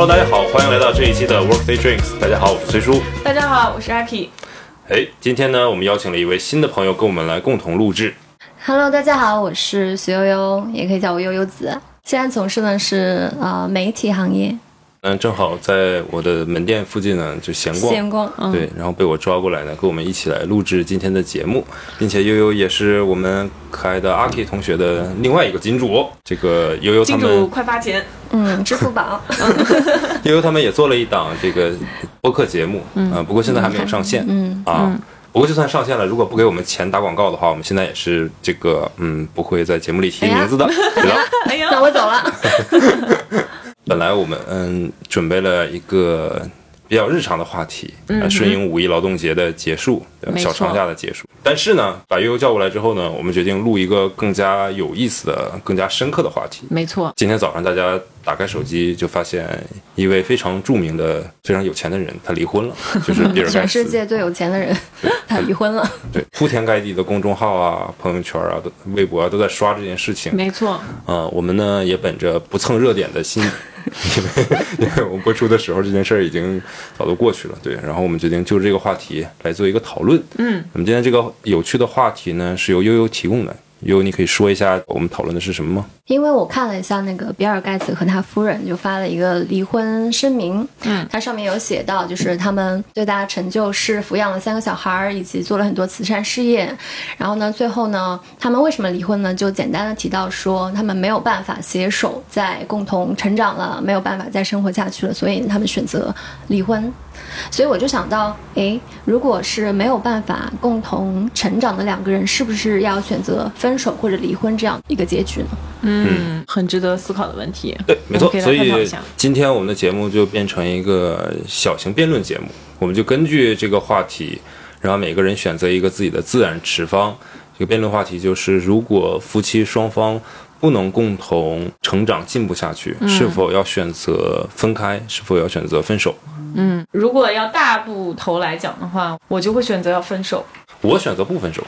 Hello，大家好，欢迎来到这一期的 Workday Drinks。大家好，我是崔叔。大家好，我是阿 K。哎，今天呢，我们邀请了一位新的朋友跟我们来共同录制。Hello，大家好，我是徐悠悠，也可以叫我悠悠子。现在从事的是呃媒体行业，嗯，正好在我的门店附近呢，就闲逛。闲逛。嗯，对，然后被我抓过来呢，跟我们一起来录制今天的节目，并且悠悠也是我们可爱的阿 K 同学的另外一个金主。这个悠悠他金主们，快发钱！嗯，支付宝。悠悠他们也做了一档这个播客节目，嗯、不过现在还没有上线，嗯啊。不过就算上线了，如果不给我们钱打广告的话，我们现在也是这个嗯不会在节目里提名字的，知道？哎呀，那我走了。本来我们嗯准备了一个比较日常的话题，嗯顺应五一劳动节的结束，对吧小长假的结束。但是呢，把悠悠叫过来之后呢，我们决定录一个更加有意思的、更加深刻的话题。没错，今天早上大家打开手机就发现一位非常著名的、非常有钱的人，他离婚了，就是比尔盖全。世界最有钱的人，他离婚了。对，铺天盖地的公众号啊、朋友圈啊、微博啊都在刷这件事情。没错，啊、我们呢也本着不蹭热点的心，因为因为我们播出的时候这件事儿已经早都过去了，对。然后我们决定就这个话题来做一个讨论。嗯，我们今天这个有趣的话题呢是由悠悠提供的，悠悠你可以说一下我们讨论的是什么吗？因为我看了一下那个比尔盖茨和他夫人就发了一个离婚声明，嗯，它上面有写到，就是他们最大的成就是抚养了三个小孩儿，以及做了很多慈善事业。然后呢，最后呢，他们为什么离婚呢？就简单的提到说，他们没有办法携手再共同成长了，没有办法再生活下去了，所以他们选择离婚。所以我就想到，诶，如果是没有办法共同成长的两个人，是不是要选择分手或者离婚这样一个结局呢？嗯，很值得思考的问题。对，没错所以今天我们的节目就变成一个小型辩论节目，我们就根据这个话题，然后每个人选择一个自己的自然持方。这个辩论话题就是：如果夫妻双方不能共同成长进步下去，嗯是否要选择分开？是否要选择分手？嗯，如果要大部头来讲的话，我就会选择要分手。我选择不分手，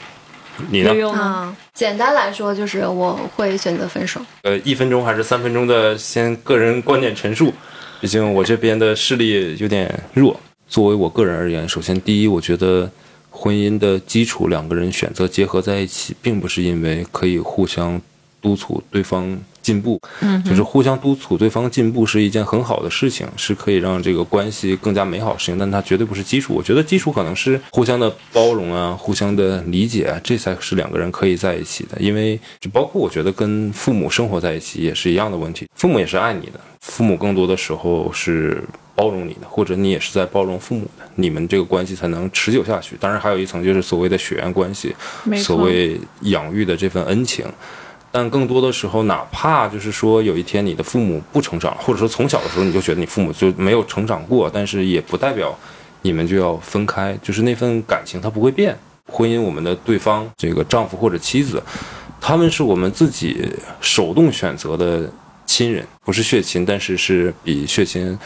你呢简单来说就是我会选择分手。呃，一分钟还是三分钟的先个人观点陈述，毕竟我这边的视力有点弱。作为我个人而言，首先第一，我觉得婚姻的基础，两个人选择结合在一起，并不是因为可以互相督促对方进步，嗯就是互相督促对方进步是一件很好的事情，是可以让这个关系更加美好的事情，但它绝对不是基础。我觉得基础可能是互相的包容啊，互相的理解啊，这才是两个人可以在一起的。因为就包括我觉得跟父母生活在一起也是一样的问题，父母也是爱你的，父母更多的时候是包容你的，或者你也是在包容父母的，你们这个关系才能持久下去。当然，还有一层就是所谓的血缘关系，所谓养育的这份恩情。但更多的时候，哪怕就是说有一天你的父母不成长，或者说从小的时候你就觉得你父母就没有成长过，但是也不代表你们就要分开，就是那份感情它不会变。婚姻，我们的对方这个丈夫或者妻子，他们是我们自己手动选择的亲人，不是血亲，但是是比血亲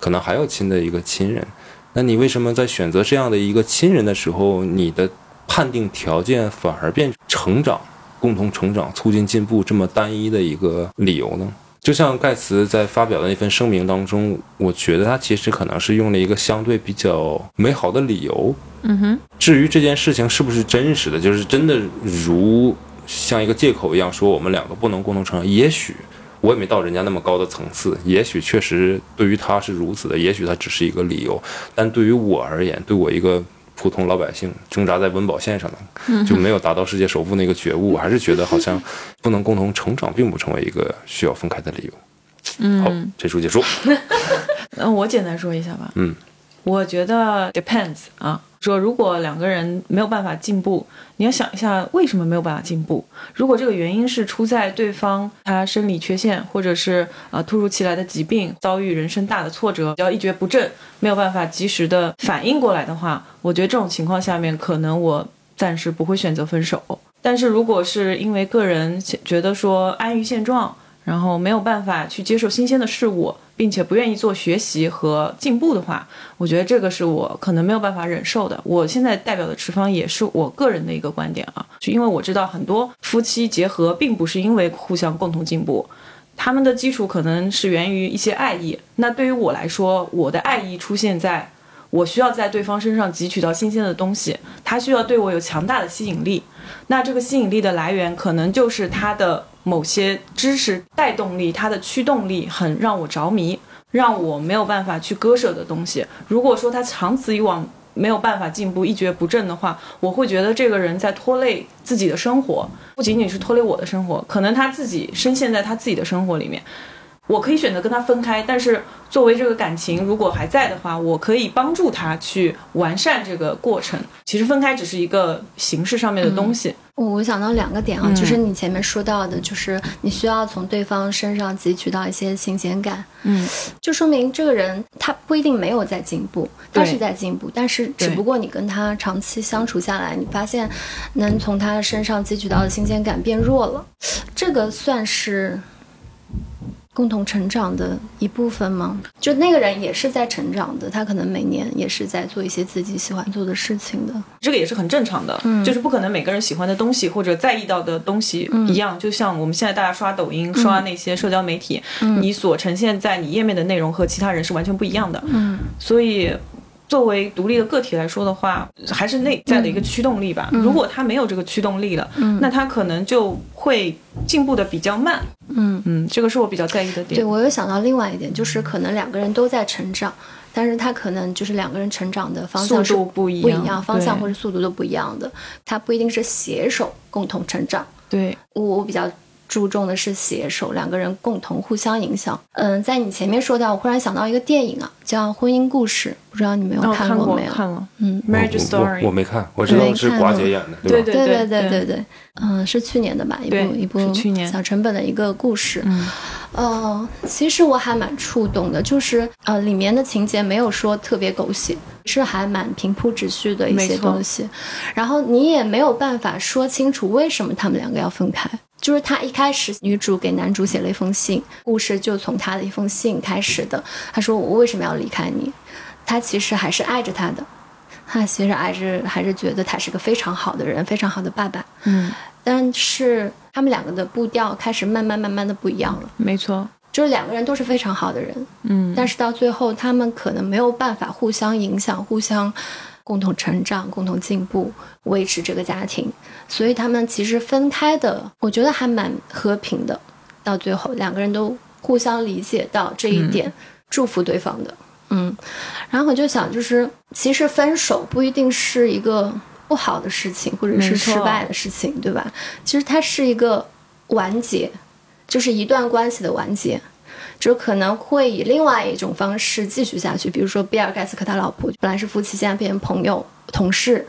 可能还要亲的一个亲人。那你为什么在选择这样的一个亲人的时候，你的判定条件反而变成长、共同成长、促进进步这么单一的一个理由呢？就像盖茨在发表的那份声明当中，我觉得他其实可能是用了一个相对比较美好的理由。嗯哼，至于这件事情是不是真实的，就是真的如像一个借口一样说我们两个不能共同成长，也许我也没到人家那么高的层次，也许确实对于他是如此的，也许他只是一个理由，但对于我而言，对我一个普通老百姓挣扎在温饱线上的，就没有达到世界首富那个觉悟，我还是觉得好像不能共同成长，并不成为一个需要分开的理由。好，这书结束。那我简单说一下吧。嗯，我觉得 depends 啊，说如果两个人没有办法进步，你要想一下为什么没有办法进步。如果这个原因是出在对方他生理缺陷，或者是呃突如其来的疾病，遭遇人生大的挫折，要一蹶不振，没有办法及时的反应过来的话，我觉得这种情况下面，可能我暂时不会选择分手。但是如果是因为个人觉得说安于现状，然后没有办法去接受新鲜的事物，并且不愿意做学习和进步的话，我觉得这个是我可能没有办法忍受的。我现在代表的持方也是我个人的一个观点啊，就因为我知道很多夫妻结合并不是因为互相共同进步，他们的基础可能是源于一些爱意。那对于我来说，我的爱意出现在我需要在对方身上汲取到新鲜的东西，他需要对我有强大的吸引力。那这个吸引力的来源，可能就是他的某些知识带动力，他的驱动力很让我着迷，让我没有办法去割舍的东西。如果说他长此以往没有办法进步，一蹶不振的话，我会觉得这个人在拖累自己的生活，不仅仅是拖累我的生活，可能他自己深陷在他自己的生活里面。我可以选择跟他分开，但是作为这个感情如果还在的话，我可以帮助他去完善这个过程。其实分开只是一个形式上面的东西。我我想到两个点啊，嗯就是你前面说到的，就是你需要从对方身上汲取到一些新鲜感，嗯，就说明这个人他不一定没有在进步，他是在进步，但是只不过你跟他长期相处下来，你发现能从他身上汲取到的新鲜感变弱了，这个算是。共同成长的一部分吗？就那个人也是在成长的，他可能每年也是在做一些自己喜欢做的事情的。这个也是很正常的，就是不可能每个人喜欢的东西或者在意到的东西一样。就像我们现在大家刷抖音、刷那些社交媒体，你所呈现在你页面的内容和其他人是完全不一样的。嗯，所以。作为独立的个体来说的话，还是内在的一个驱动力吧。如果他没有这个驱动力了，那他可能就会进步的比较慢。嗯嗯，这个是我比较在意的点。对我有想到另外一点，就是可能两个人都在成长，但是他可能就是两个人成长的方向是速度不一样不一样，方向或者速度都不一样的，他不一定是携手共同成长。对，我我比较注重的是携手，两个人共同互相影响。嗯，在你前面说到，我忽然想到一个电影啊，叫《婚姻故事》，不知道你们有哦看过没有？看了嗯，Marriage 我我 Story，我没看，我知道是寡姐演的，吧？对对对对对对对，嗯，是去年的吧，一部一部小成本的一个故事。嗯呃，其实我还蛮触动的，就是呃，里面的情节没有说特别狗血，是还蛮平铺直叙的一些东西。然后你也没有办法说清楚为什么他们两个要分开。就是他一开始，女主给男主写了一封信，故事就从他的一封信开始的。他说：“我为什么要离开你？”他其实还是爱着他的，他其实还是还是觉得他是个非常好的人，非常好的爸爸。嗯，但是他们两个的步调开始慢慢慢慢的不一样了，没错。就是两个人都是非常好的人，嗯，但是到最后他们可能没有办法互相影响、互相共同成长、共同进步，维持这个家庭，所以他们其实分开的，我觉得还蛮和平的。到最后两个人都互相理解到这一点，祝福对方的。嗯，然后我就想，就是其实分手不一定是一个不好的事情，或者是失败的事情，对吧？其实它是一个完结，就是一段关系的完结。就可能会以另外一种方式继续下去，比如说比尔盖茨和他老婆本来是夫妻，现在变成朋友、同事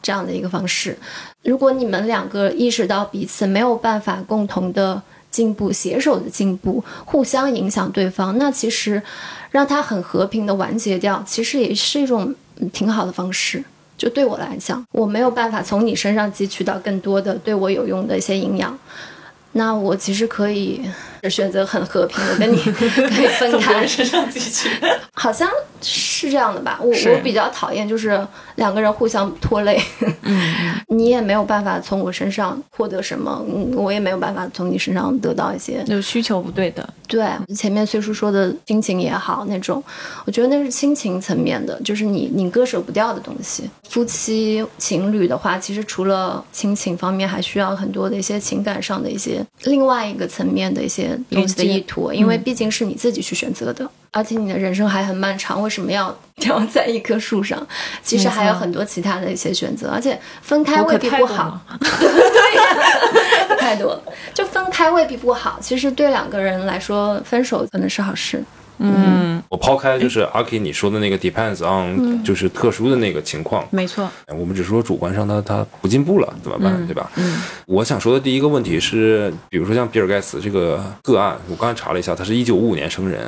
这样的一个方式。如果你们两个意识到彼此没有办法共同的进步、携手的进步，互相影响对方，那其实让他很和平的完结掉，其实也是一种嗯挺好的方式。就对我来讲，我没有办法从你身上汲取到更多的对我有用的一些营养，那我其实可以选择很和平的跟你 可以分开。好像是这样的吧？我我比较讨厌就是两个人互相拖累，嗯，你也没有办法从我身上获得什么，嗯我也没有办法从你身上得到一些。就需求不对的。对，前面虽叔说的亲情也好，那种我觉得那是亲情层面的，就是你你割舍不掉的东西。夫妻情侣的话，其实除了亲情方面，还需要很多的一些情感上的一些另外一个层面的一些东西的意图，因为毕竟是你自己去选择的。而且你的人生还很漫长，为什么要 吊在一棵树上？其实还有很多其他的一些选择，而且分开未必不好。对呀、太多了，就分开未必不好。其实对两个人来说，分手可能是好事。嗯，我抛开就是阿 K 你说的那个 depends on，就是特殊的那个情况，没错。我们只是说主观上他他不进步了怎么办，对吧？嗯，我想说的第一个问题是，比如说像比尔盖茨这个个案，我刚才查了一下，他是一九五五年生人，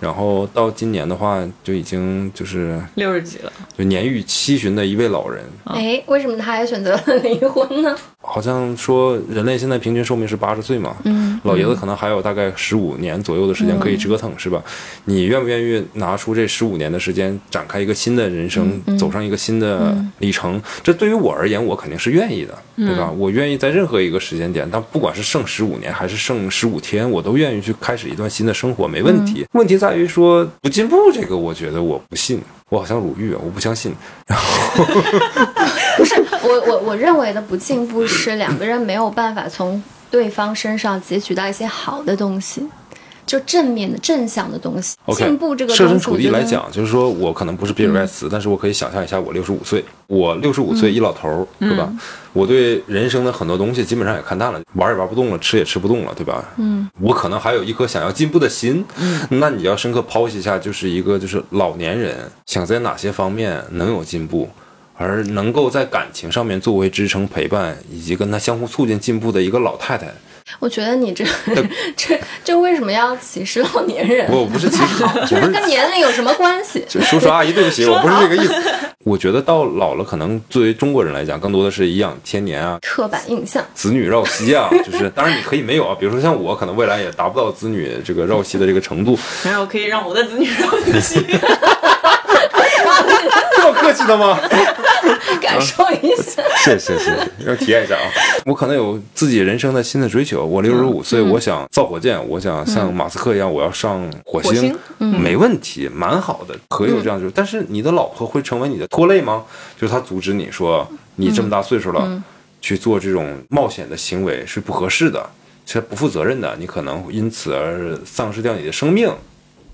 然后到今年的话就已经就是六十几了。就年逾七旬的一位老人，哎，为什么他还选择了离婚呢？好像说人类现在平均寿命是八十岁嘛，嗯，老爷子可能还有大概十五年左右的时间可以折腾，是吧？你愿不愿意拿出这十五年的时间展开一个新的人生，走上一个新的里程？这对于我而言，我肯定是愿意的，对吧？我愿意在任何一个时间点，但不管是剩十五年还是剩十五天，我都愿意去开始一段新的生活，没问题。问题在于说不进步，这个我觉得我不信，我好像鲁豫啊，我不相信。然后 不是我我我认为的不进步是两个人没有办法从对方身上汲取到一些好的东西。就正面的正向的东西，进步这个设身处地来讲，就是说我可能不是比尔盖茨，但是我可以想象一下，我六十五岁，我六十五岁一老头儿，对吧？我对人生的很多东西基本上也看淡了，玩也玩不动了，吃也吃不动了，对吧？嗯，我可能还有一颗想要进步的心。嗯，那你要深刻剖析一下，就是一个就是老年人想在哪些方面能有进步，而能够在感情上面作为支撑陪伴，以及跟他相互促进进步的一个老太太。我觉得你这这这为什么要歧视老年人？我不是歧视，就是 跟年龄有什么关系？叔叔阿姨，对不起，我不是这个意思。我觉得到老了，可能作为中国人来讲，更多的是颐养天年啊，刻板印象，子女绕膝啊，就是当然你可以没有啊，比如说像我，可能未来也达不到子女这个绕膝的这个程度。没有，可以让我的子女绕膝。这么客气的吗？感受一下，谢谢谢谢，要体验一下啊！我可能有自己人生的新的追求。我六十五岁，我想造火箭，我想像马斯克一样，我要上火星，没问题，蛮好的，可以有这样就。但是你的老婆会成为你的拖累吗？就是他阻止你说你这么大岁数了去做这种冒险的行为是不合适的，是不负责任的，你可能因此而丧失掉你的生命。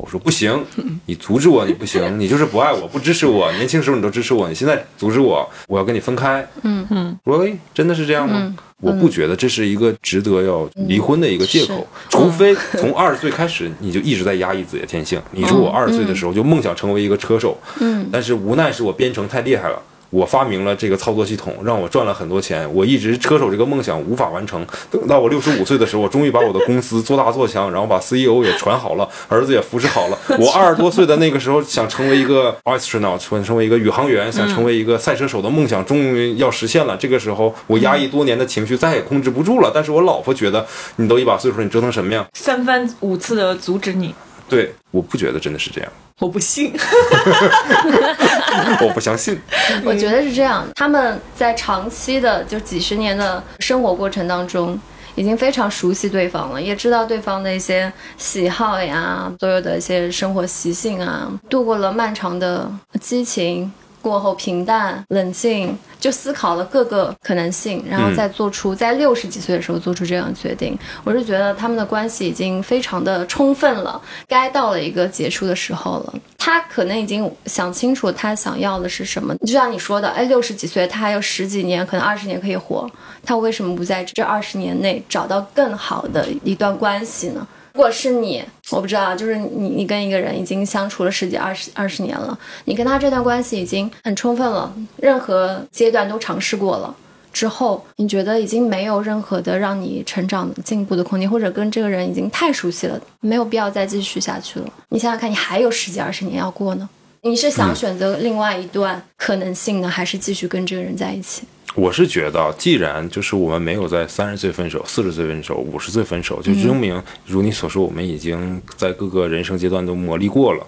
我说不行，你阻止我，你不行，你就是不爱我，不支持我。年轻时候你都支持我，你现在阻止我，我要跟你分开。嗯嗯，我说真的是这样吗？我不觉得这是一个值得要离婚的一个借口，除非从二十岁开始你就一直在压抑自己的天性。你说我二十岁的时候就梦想成为一个车手，嗯，但是无奈是我编程太厉害了。我发明了这个操作系统，让我赚了很多钱。我一直车手这个梦想无法完成。等到我六十五岁的时候，我终于把我的公司做大做强，然后把 CEO 也传好了，儿子也扶持好了。我二十多岁的那个时候，想成为一个 astronaut，想成为一个宇航员，想成为一个赛车手的梦想，终于要实现了。这个时候，我压抑多年的情绪再也控制不住了。但是我老婆觉得，你都一把岁数，你折腾什么呀？三番五次的阻止你。对，我不觉得真的是这样。我不信，我不相信。我觉得是这样，他们在长期的就几十年的生活过程当中，已经非常熟悉对方了，也知道对方的一些喜好呀，所有的一些生活习性啊，度过了漫长的激情。过后平淡冷静，就思考了各个可能性，然后再做出在六十几岁的时候做出这样的决定。我是觉得他们的关系已经非常的充分了，该到了一个结束的时候了。他可能已经想清楚他想要的是什么。就像你说的，哎，六十几岁他还有十几年，可能二十年可以活，他为什么不在这二十年内找到更好的一段关系呢？如果是你，我不知道，就是你，你跟一个人已经相处了十几、二十、二十年了，你跟他这段关系已经很充分了，任何阶段都尝试过了，之后你觉得已经没有任何的让你成长进步的空间，或者跟这个人已经太熟悉了，没有必要再继续下去了。你想想看，你还有十几、二十年要过呢，你是想选择另外一段可能性呢，还是继续跟这个人在一起？我是觉得，既然就是我们没有在三十岁分手、四十岁分手、五十岁分手，就证明如你所说，我们已经在各个人生阶段都磨砺过了，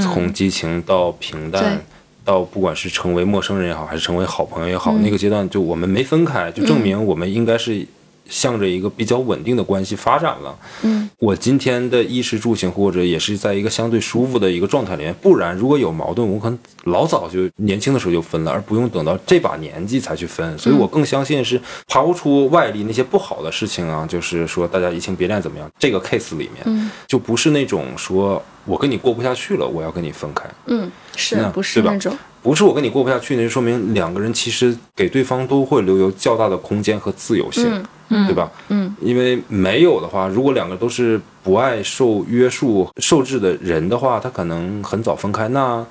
从激情到平淡，到不管是成为陌生人也好，还是成为好朋友也好，那个阶段就我们没分开，就证明我们应该是。向着一个比较稳定的关系发展了。嗯，我今天的衣食住行或者也是在一个相对舒服的一个状态里面。不然，如果有矛盾，我可能老早就年轻的时候就分了，而不用等到这把年纪才去分。所以我更相信是抛出外力那些不好的事情啊，就是说大家移情别恋怎么样？这个 case 里面，就不是那种说我跟你过不下去了，我要跟你分开。嗯，是不是那种？不是我跟你过不下去，那就说明两个人其实给对方都会留有较大的空间和自由性。对吧？嗯，因为没有的话，如果两个都是不爱受约束、受制的人的话，他可能很早分开。那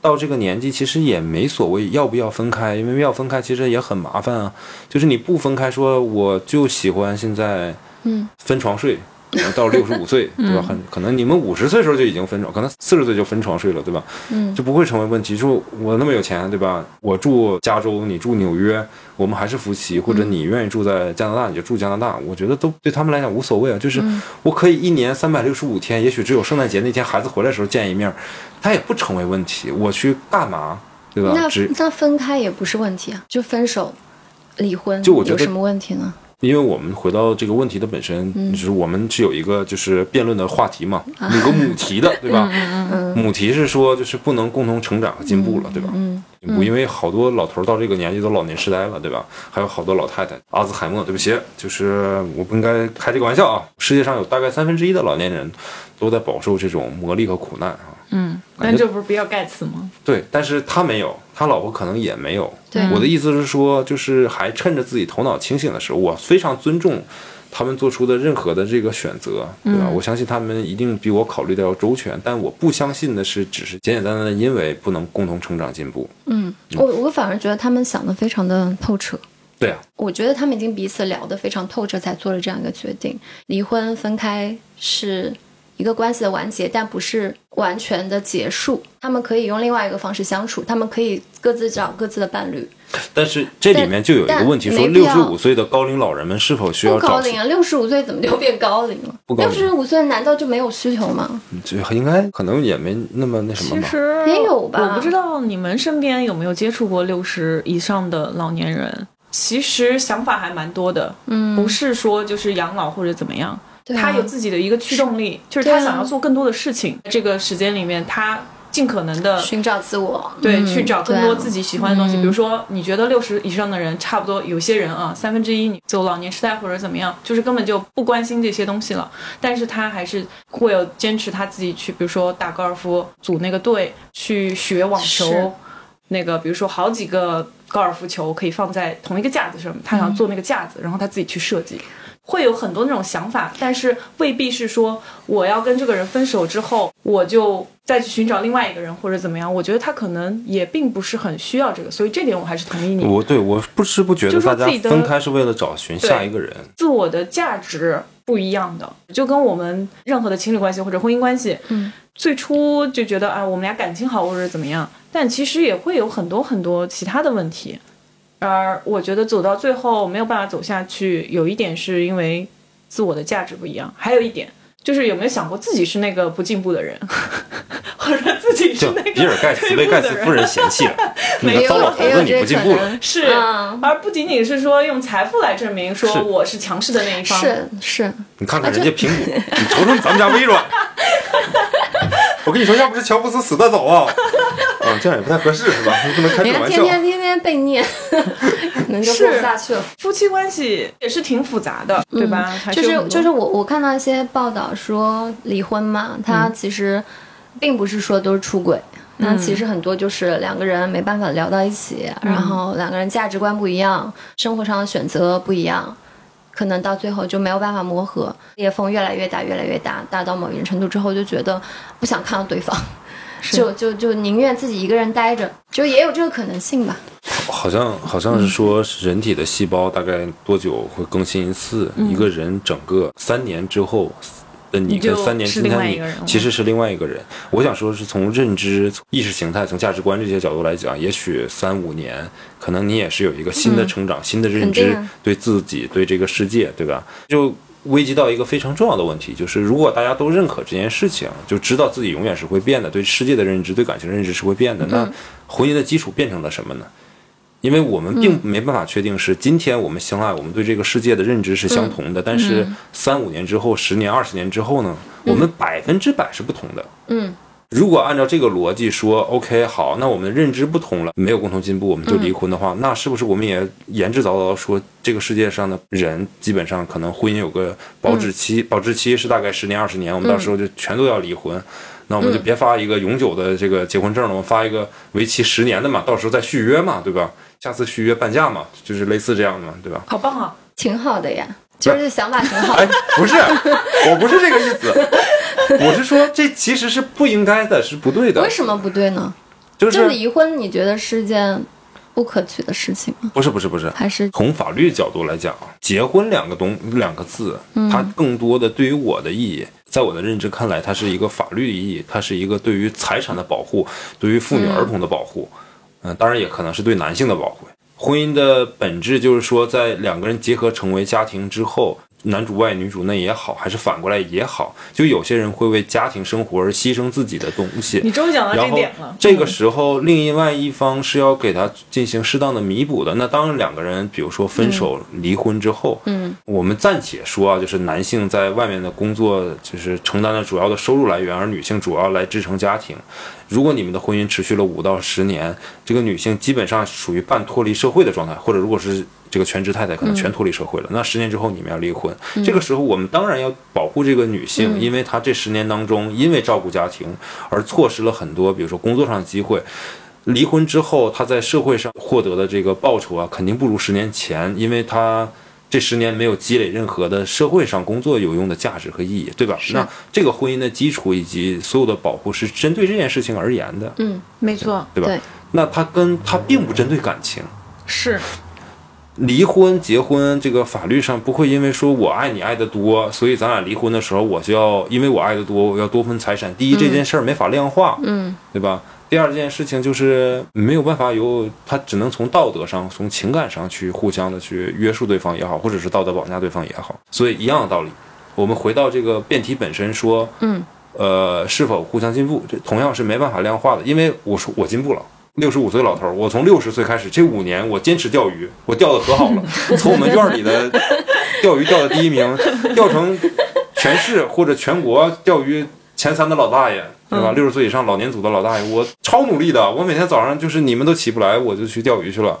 到这个年纪，其实也没所谓要不要分开，因为要分开其实也很麻烦啊。就是你不分开，说我就喜欢现在，嗯，分床睡，可能到六十五岁，对吧？很可能你们五十岁的时候就已经分床，可能四十岁就分床睡了，对吧？嗯就不会成为问题。就我那么有钱，对吧？我住加州，你住纽约，我们还是夫妻，或者你愿意住在加拿大，你就住加拿大，我觉得都对他们来讲无所谓啊。就是我可以一年三百六十五天，也许只有圣诞节那天孩子回来的时候见一面，他也不成为问题。我去干嘛，对吧？那那分开也不是问题啊，就分手、离婚，就我觉得有什么问题呢？因为我们回到这个问题的本身，嗯就是我们是有一个就是辩论的话题嘛，啊有个母题的，对吧？嗯母题是说就是不能共同成长和进步了，对吧？嗯进步，因为好多老头儿到这个年纪都老年痴呆了，对吧？还有好多老太太阿兹海默，对不起，就是我不应该开这个玩笑啊。世界上有大概三分之一的老年人都在饱受这种磨砺和苦难啊。嗯，但这不是比尔盖茨吗？对，但是他没有，他老婆可能也没有。对我的意思是说，就是还趁着自己头脑清醒的时候，我非常尊重他们做出的任何的这个选择，对吧？我相信他们一定比我考虑的要周全，但我不相信的是，只是简简单单的因为不能共同成长进步。嗯，我我反而觉得他们想的非常的透彻。对啊，我觉得他们已经彼此聊得非常透彻，才做了这样一个决定。离婚分开是一个关系的完结，但不是完全的结束。他们可以用另外一个方式相处，他们可以各自找各自的伴侣。但是这里面就有一个问题，说六十五岁的高龄老人们是否需要高龄啊，六十五岁怎么就变高龄了？不高龄六十五岁难道就没有需求吗？这应该可能也没那么那什么吧？其实也有吧我不知道你们身边有没有接触过六十以上的老年人。其实想法还蛮多的，嗯，不是说就是养老或者怎么样，对啊他有自己的一个驱动力，就是他想要做更多的事情。这个时间里面，他尽可能的寻找自我，对，嗯去找更多自己喜欢的东西。啊比如说，你觉得六十以上的人，差不多有些人啊，三分之一你走老年痴呆或者怎么样，就是根本就不关心这些东西了。但是他还是会有坚持他自己去，比如说打高尔夫，组那个队，去学网球。那个，比如说好几个高尔夫球可以放在同一个架子上，他想做那个架子，然后他自己去设计。会有很多那种想法，但是未必是说我要跟这个人分手之后，我就再去寻找另外一个人或者怎么样。我觉得他可能也并不是很需要这个，所以这点我还是同意你。我对我不知不觉大家分开是为了找寻下一个人。自我的价值不一样的，就跟我们任何的情侣关系或者婚姻关系，嗯，最初就觉得啊，我们俩感情好或者怎么样，但其实也会有很多很多其他的问题。而我觉得走到最后没有办法走下去，有一点是因为自我的价值不一样，还有一点就是有没有想过自己是那个不进步的人，或者自己是那个比尔盖茨被盖茨夫人嫌弃了，那没有个糟老头子你不进步了。是，嗯而不仅仅是说用财富来证明说我是强势的那一方，是是，你看看人家苹果，你瞅瞅咱们家微软。我跟你说，要不是乔布斯死的早啊，啊，这样也不太合适是吧？你不能开这个玩笑。天天天天被念，可能就过不下去了。夫妻关系也是挺复杂的，对吧？嗯就是就是我我看到一些报道说离婚嘛，他其实并不是说都是出轨，那、其实很多就是两个人没办法聊到一起，然后两个人价值观不一样，生活上的选择不一样。可能到最后就没有办法磨合，裂缝越来越大，越来越大，大到某一定程度之后，就觉得不想看到对方，就就就宁愿自己一个人待着，就也有这个可能性吧。好像好像是说，人体的细胞大概多久会更新一次？一个人整个三年之后的你你跟三年之前你其实是另外一个人。我想说，是从认知、意识形态、从价值观这些角度来讲，也许三五年，可能你也是有一个新的成长、新的认知对自己、对这个世界，对吧？就。危及到一个非常重要的问题，就是如果大家都认可这件事情，就知道自己永远是会变的，对世界的认知、对感情的认知是会变的，那婚姻的基础变成了什么呢？因为我们并没办法确定是今天我们相爱，我们对这个世界的认知是相同的，但是三五年之后、十年、二十年之后呢，我们百分之百是不同的。嗯，如果按照这个逻辑说，OK，好，那我们的认知不同了，没有共同进步，我们就离婚的话，那是不是我们也言之凿凿地说，这个世界上的人基本上可能婚姻有个保质期，保质期是大概十年、二十年，我们到时候就全都要离婚。那我们就别发一个永久的这个结婚证了，我们发一个为期十年的嘛，到时候再续约嘛，对吧？下次续约半价嘛，就是类似这样的嘛，对吧？好棒啊！挺好的呀，就是想法挺好。哎，不是，我不是这个意思，我是说这其实是不应该的，是不对的为，什么不对呢？就就是离婚，你觉得是件不可取的事情吗？不是不是不是，还是从法律角度来讲，结婚两个东两个字，它更多的对于我的意义，在我的认知看来，它是一个法律意义，它是一个对于财产的保护，对于妇女儿童的保护，嗯、当然也可能是对男性的保护。婚姻的本质就是说，在两个人结合成为家庭之后，男主外女主内也好，还是反过来也好，就有些人会为家庭生活而牺牲自己的东西。你终于讲到这点了。这个时候，另外一方是要给他进行适当的弥补的。那当然，两个人比如说分手、离婚之后，嗯，我们暂且说啊，就是男性在外面的工作就是承担了主要的收入来源，而女性主要来支撑家庭。如果你们的婚姻持续了五到十年，这个女性基本上属于半脱离社会的状态，或者如果是这个全职太太，可能全脱离社会了。那十年之后你们要离婚，这个时候我们当然要保护这个女性，因为她这十年当中因为照顾家庭而错失了很多，比如说工作上的机会。离婚之后，她在社会上获得的这个报酬啊，肯定不如十年前，因为她这十年没有积累任何的社会上工作有用的价值和意义，对吧？那这个婚姻的基础以及所有的保护是针对这件事情而言的，嗯，没错，对吧？对那它跟它并不针对感情。是离婚、结婚，这个法律上不会因为说我爱你爱得多，所以咱俩离婚的时候，我就要因为我爱得多，我要多分财产。第一，这件事儿没法量化，嗯，对吧？第二件事情就是没有办法由他只能从道德上、从情感上去互相的去约束对方也好，或者是道德绑架对方也好。所以一样的道理，我们回到这个辩题本身说，嗯，呃，是否互相进步，这同样是没办法量化的。因为我说我进步了，六十五岁老头儿，我从六十岁开始，这五年我坚持钓鱼，我钓的可好了，从我们院儿里的钓鱼钓的第一名，钓成全市或者全国钓鱼前三的老大爷，对吧？六十岁以上老年组的老大爷，我超努力的，我每天早上就是你们都起不来，我就去钓鱼去了。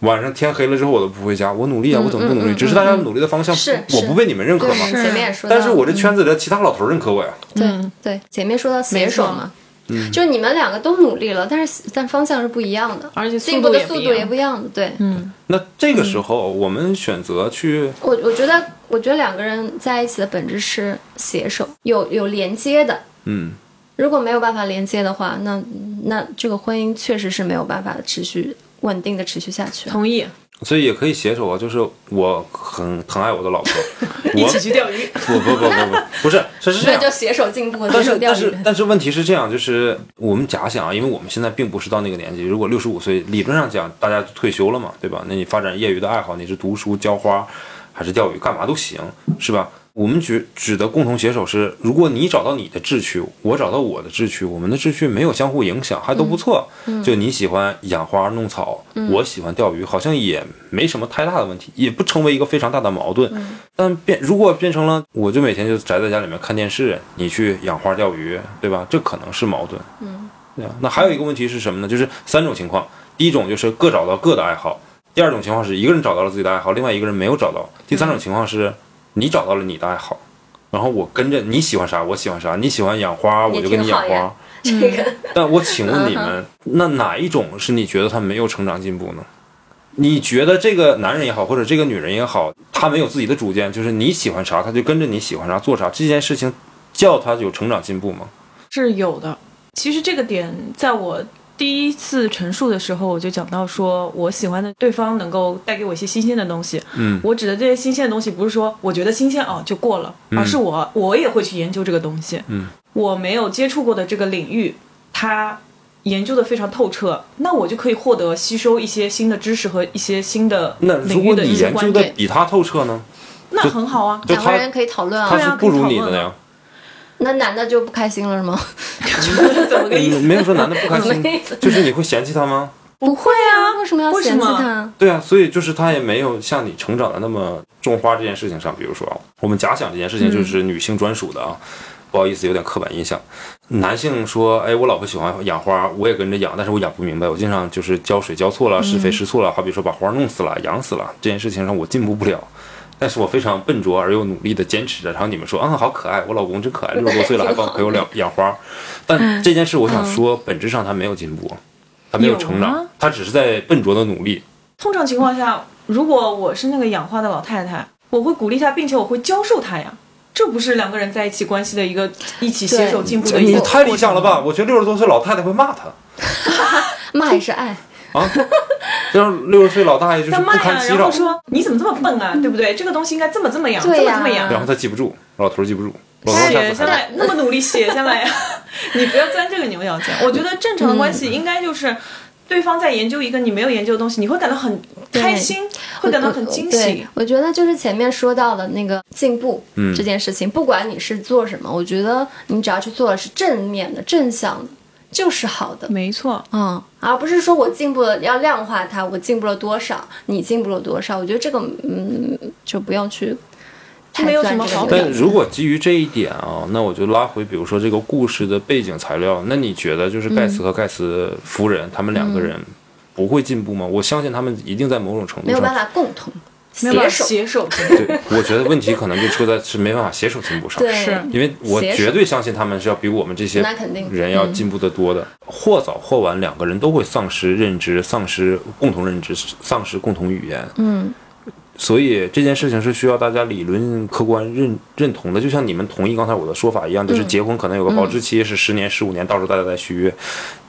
晚上天黑了之后，我都不回家。我努力啊，我怎么不努力？只是大家努力的方向我不被你们认可对，嘛我。们前面也说到，但是我这圈子里的其他老头认可我呀。对嗯对，前面说到携手嘛，嗯就你们两个都努力了，但是但方向是不一样的，而且进步的速度速度也不一样也不一样的。对，嗯，那这个时候，我们选择去我我觉得，我觉得两个人在一起的本质是携手，有有连接的。嗯，如果没有办法连接的话，那那这个婚姻确实是没有办法持续稳定的持续下去。同意，所以也可以携手啊。就是我很疼爱我的老婆，一我起去钓鱼。不不不不不，不是，是是这样。携手进步，是但。是但是问题是这样，就是我们假想啊，因为我们现在并不是到那个年纪，如果六十五岁，理论上讲大家退休了嘛，对吧？那你发展业余的爱好，你是读书、浇花，还是钓鱼，干嘛都行，是吧？我们指指的共同携手是，如果你找到你的志趣，我找到我的志趣，我们的志趣没有相互影响，还都不错。就你喜欢养花弄草，我喜欢钓鱼，好像也没什么太大的问题，也不成为一个非常大的矛盾。但变如果变成了，我就每天就宅在家里面看电视，你去养花钓鱼，对吧？这可能是矛盾。嗯，对啊。那还有一个问题是什么呢？就是三种情况，第一种就是各找到各的爱好，第二种情况是一个人找到了自己的爱好，另外一个人没有找到，第三种情况是你找到了你的爱好，然后我跟着你喜欢啥我喜欢啥，你喜欢养花我就跟你养花。这个 但我请问你们，那哪一种是你觉得他没有成长进步呢？你觉得这个男人也好，或者这个女人也好，他没有自己的主见，就是你喜欢啥，他就跟着你喜欢啥做啥，这件事情叫他有成长进步吗？是有的。其实这个点在我第一次陈述的时候，我就讲到说，我喜欢的对方能够带给我一些新鲜的东西。嗯，我指的这些新鲜的东西，不是说我觉得新鲜哦就过了，而是我我也会去研究这个东西。嗯，我没有接触过的这个领域，它研究的非常透彻，那我就可以获得吸收一些新的知识和一些新的那如果领域的一些你研究的观点，比他透彻呢？那很好啊。两个人可以讨论啊他啊。是不如你的呀。那男的就不开心了是吗？怎么个意思？嗯没有说男的不开心，就是你会嫌弃他吗？不会啊，为什么要嫌弃他？对啊，所以就是他也没有像你成长的那么种花这件事情上，比如说啊，我们假想这件事情就是女性专属的啊，不好意思，有点刻板印象。男性说，哎，我老婆喜欢养花，我也跟着养，但是我养不明白，我经常就是浇水浇错了，施肥施错了，好比说把花弄死了、养死了，这件事情上我进步不了。但是我非常笨拙而又努力的坚持着，然后你们说，嗯，好可爱，我老公真可爱，六十多岁了 还帮陪我养养花。但这件事，我想说，本质上他没有进步，他没有成长他只是在笨拙的努力。通常情况下，如果我是那个养花的老太太，我会鼓励他，并且我会教授他呀。这不是两个人在一起关系的一个 一起携手进步的一个你太理想了吧？我觉得六十多岁老太太会骂他。骂也是爱。啊，这样六十岁老大爷就是不他骂呀，堪其扰然后，说你怎么这么笨啊，对不对？这个东西应该这么这么养，这么这么养。然后他记不住，老头记不住，写下来，那么努力写下来呀，你不要钻这个牛角尖。我觉得正常的关系应该就是。对方在研究一个你没有研究的东西，你会感到很开心，会感到很惊喜。我觉得就是前面说到的那个进步嗯这件事情，不管你是做什么，我觉得你只要去做的是正面的、正向的，就是好的。没错，嗯，而不是说我进步了要量化它，我进步了多少，你进步了多少？我觉得这个嗯，就不用去太没有什么好但如果基于这一点啊，那我就拉回，比如说这个故事的背景材料，那你觉得就是盖茨和盖茨夫人、他们两个人不会进步吗？我相信他们一定在某种程度上没有办，法共同携手，法携手进步。对，我觉得问题可能就出在是没办法携手进步上。对，是因为我绝对相信他们是要比我们这些那肯定人要进步的多的。或早或晚，两个人都会丧失认知，丧失共同认知，丧失共同语言。嗯，所以这件事情是需要大家理论客观认认同的，就像你们同意刚才我的说法一样，就是结婚可能有个保质期是十年、十五年，到时候大家再续约，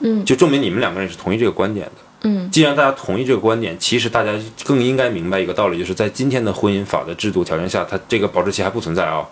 嗯就证明你们两个人是同意这个观点的。嗯，既然大家同意这个观点，其实大家更应该明白一个道理，就是在今天的婚姻法的制度条件下，它这个保质期还不存在啊。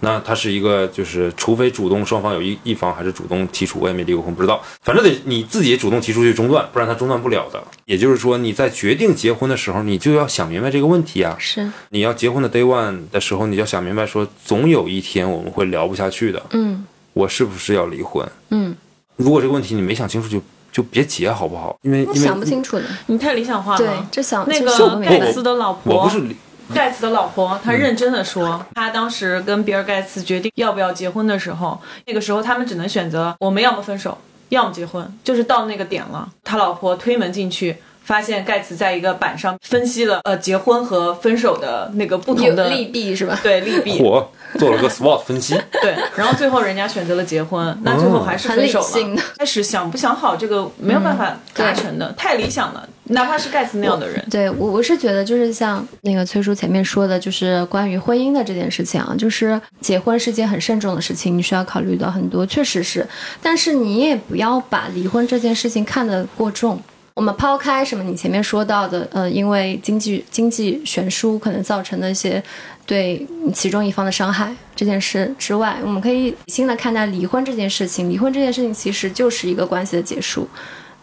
那它是一个，就是除非主动双方有一一方还是主动提出，我也没离过婚，不知道，反正得你自己主动提出去中断，不然它中断不了的。也就是说，你在决定结婚的时候，你就要想明白这个问题啊。是，你要结婚的 day one 的时候，你要想明白说，总有一天我们会聊不下去的。嗯我是不是要离婚？嗯，如果这个问题你没想清楚就，就别结，好不好？因为因为想不清楚的，你太理想化了。对，这想那个盖茨的老婆，我不是离盖茨的老婆，她认真的说，她当时跟比尔盖茨决定要不要结婚的时候，那个时候他们只能选择我们要么分手，要么结婚，就是到那个点了。他老婆推门进去。发现盖茨在一个板上分析了呃结婚和分手的那个不同的利弊是吧？对利弊，我做了个 SWOT 分析，对，然后最后人家选择了结婚，那最后还是分手了。开始想不想好这个没有办法达成的，太理想了，哪怕是盖茨那样的人，对我我是觉得就是像那个崔叔前面说的，就是关于婚姻的这件事情啊，就是结婚是件很慎重的事情，你需要考虑到很多，确实是，但是你也不要把离婚这件事情看得过重。我们抛开什么你前面说到的，呃，因为经济经济悬殊可能造成的一些对其中一方的伤害这件事之外，我们可以理性的看待离婚这件事情。离婚这件事情其实就是一个关系的结束。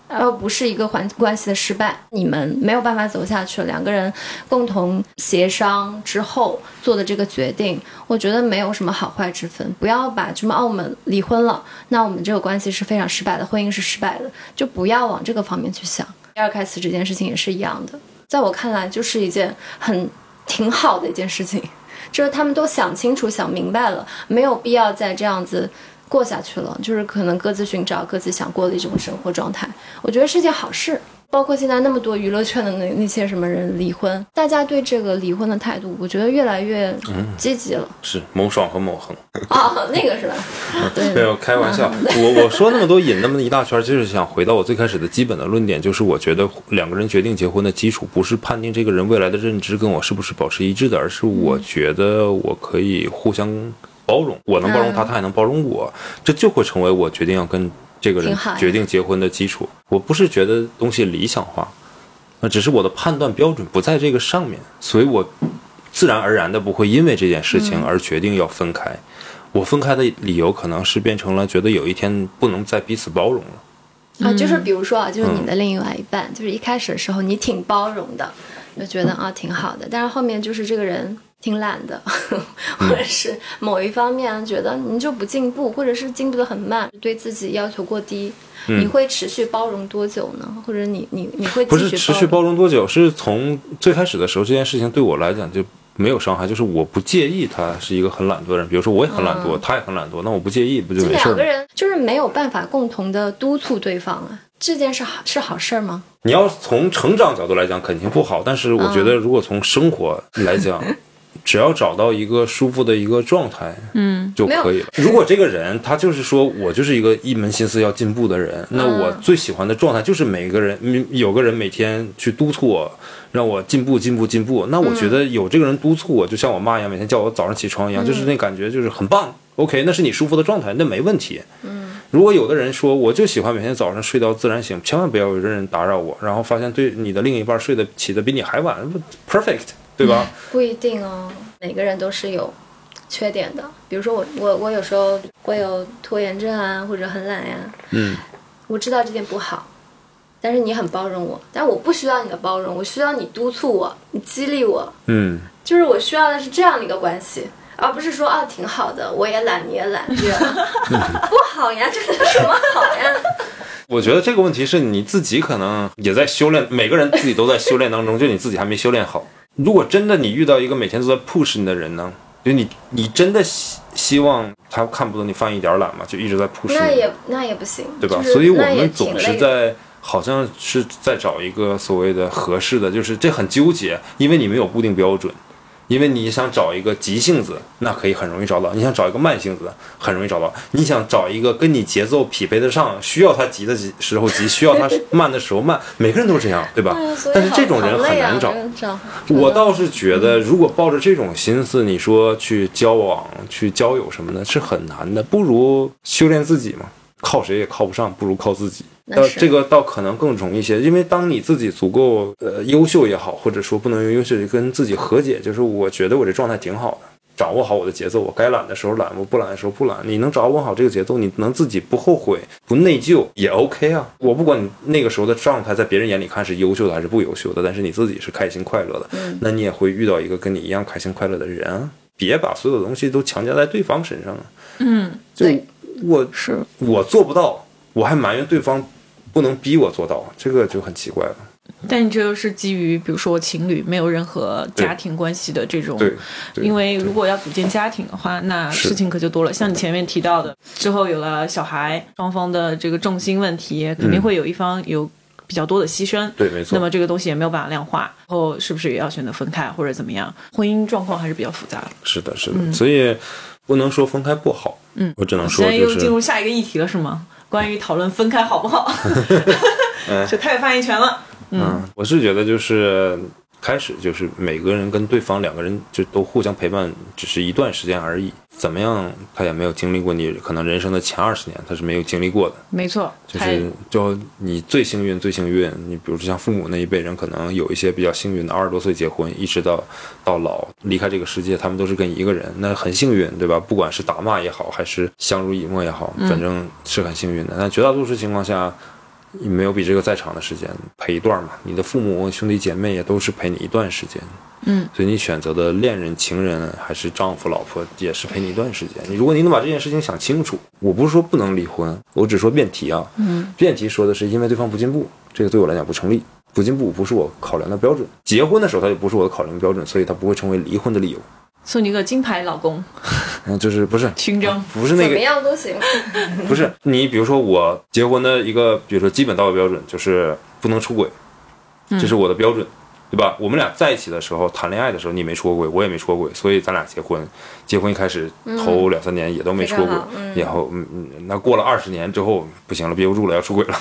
而不是一个环关系的失败，你们没有办法走下去了，两个人共同协商之后做的这个决定，我觉得没有什么好坏之分。不要把什么哦，我们离婚了，那我们这个关系是非常失败的，婚姻是失败的，就不要往这个方面去想。第二开始这件事情也是一样的，在我看来就是一件很挺好的一件事情，就是他们都想清楚、想明白了，没有必要再这样子。过下去了，就是可能各自寻找各自想过的一种生活状态，我觉得是件好事。包括现在那么多娱乐圈的那那些什么人离婚，大家对这个离婚的态度，我觉得越来越积极了。是某爽和某恒。啊，那个是吧？对没有开玩笑，我我说那么多引那么一大圈，就是想回到我最开始的基本的论点，就是我觉得两个人决定结婚的基础不是判定这个人未来的认知跟我是不是保持一致的，而是我觉得我可以互相包容，我能包容他，他也能包容我，这就会成为我决定要跟这个人决定结婚的基础。我不是觉得东西理想化，那只是我的判断标准不在这个上面，所以我自然而然的不会因为这件事情而决定要分开。我分开的理由可能是变成了觉得有一天不能再彼此包容了。啊，就是比如说啊，就是嗯你的另外一半，就是一开始的时候你挺包容的，就觉得啊挺好的，但是后面就是这个人挺懒的，或者是某一方面觉得你就不进步，或者是进步的很慢，对自己要求过低，你会持续包容多久呢？或者你你你会不是持续包容多久，是从最开始的时候，这件事情对我来讲就没有伤害，就是我不介意他是一个很懒惰的人，比如说我也很懒惰，他也很懒惰，那我不介意，不就？两个人就是没有办法共同的督促对方啊，这件事好是好事儿吗？你要从成长角度来讲，肯定不好，但是我觉得如果从生活来讲，只要找到一个舒服的一个状态，嗯，就可以了。如果这个人他就是说我就是一个一门心思要进步的人，那我最喜欢的状态就是每个人嗯有个人每天去督促我，让我进步进步进步。那我觉得有这个人督促我，就像我妈一样，每天叫我早上起床一样，就是那感觉就是很棒。OK，那是你舒服的状态，那没问题。嗯，如果有的人说我就喜欢每天早上睡到自然醒，千万不要有人打扰我，然后发现对你的另一半睡得起的比你还晚，perfect，对吧？不一定哦，每个人都是有缺点的。比如说我我我有时候会有拖延症啊，或者很懒呀、嗯，我知道这点不好，但是你很包容我，但我不需要你的包容，我需要你督促我，你激励我，嗯，就是我需要的是这样的一个关系，而不是说啊挺好的，我也懒你也懒这样，不好呀，这是什么好呀？我觉得这个问题是你自己可能也在修炼，每个人自己都在修炼当中，就你自己还没修炼好。如果真的你遇到一个每天都在 push 你的人呢，就你你真的希希望他看不懂你犯一点懒吗？就一直在 push 你，那也那也不行，对吧？就是所以我们总是在好像是在找一个所谓的合适的，就是这很纠结，因为你没有固定标准。因为你想找一个急性子，那可以很容易找到；你想找一个慢性子，很容易找到；你想找一个跟你节奏匹配得上，需要他急的急时候急，需要他慢的时候慢，每个人都是这样，对吧但是这种人很难找我倒是觉得，如果抱着这种心思，你说去交往、去交友什么的，是很难的。不如修炼自己嘛，靠谁也靠不上，不如靠自己。呃，那这个倒可能更容易一些，因为当你自己足够呃优秀也好，或者说不能用优秀，跟自己和解，就是我觉得我这状态挺好的，掌握好我的节奏，我该懒的时候懒，我不懒的时候不懒。你能掌握好这个节奏，你能自己不后悔、不内疚也 OK 啊。我不管你那个时候的状态在别人眼里看是优秀的还是不优秀的，但是你自己是开心快乐的，那你也会遇到一个跟你一样开心快乐的人啊。别把所有的东西都强加在对方身上啊！嗯，就对我是我做不到，我还埋怨对方不能逼我做到，这个就很奇怪了。但你这就是基于比如说情侣没有任何家庭关系的这种，因为如果要组建家庭的话，那事情可就多了。像你前面提到的，之后有了小孩，双方的这个重心问题，肯定会有一方有比较多的牺牲。对，没错。那么这个东西也没有办法量化，然后是不是也要选择分开或者怎么样？婚姻状况还是比较复杂的。是的，是的，所以不能说分开不好。嗯，我只能说就在又进入，下一个议题了，是吗？关于讨论分开好不好？这太有发言权了。嗯，我是觉得就是开始就是每个人跟对方两个人就都互相陪伴，只是一段时间而已。怎么样，他也没有经历过你可能人生的前二十年，他是没有经历过的。没错，就是就你最幸运最幸运，你比如说像父母那一辈人，可能有一些比较幸运的，二十多岁结婚，一直到到老离开这个世界，他们都是跟一个人，那很幸运，对吧？不管是打骂也好，还是相濡以沫也好，反正是很幸运的。但绝大多数情况下，你没有比这个再长的时间陪一段嘛。你的父母兄弟姐妹也都是陪你一段时间，嗯，所以你选择的恋人、情人还是丈夫、老婆，也是陪你一段时间。你如果你能把这件事情想清楚，我不是说不能离婚，我只说辩题啊。嗯，辩题说的是因为对方不进步，这个对我来讲不成立。不进步不是我考量的标准，结婚的时候他就不是我的考量标准，所以他不会成为离婚的理由。送你一个金牌老公。嗯，就是不是。勋章。怎么不是那个怎么样都行。不是你，比如说我结婚的一个，比如说基本道德标准就是不能出轨，这是我的标准，对吧？我们俩在一起的时候，谈恋爱的时候，你没出过轨，我也没出过轨，所以咱俩结婚，结婚一开始头两三年也都没出过轨然后嗯嗯，那过了二十年之后不行了，憋不住了，要出轨了，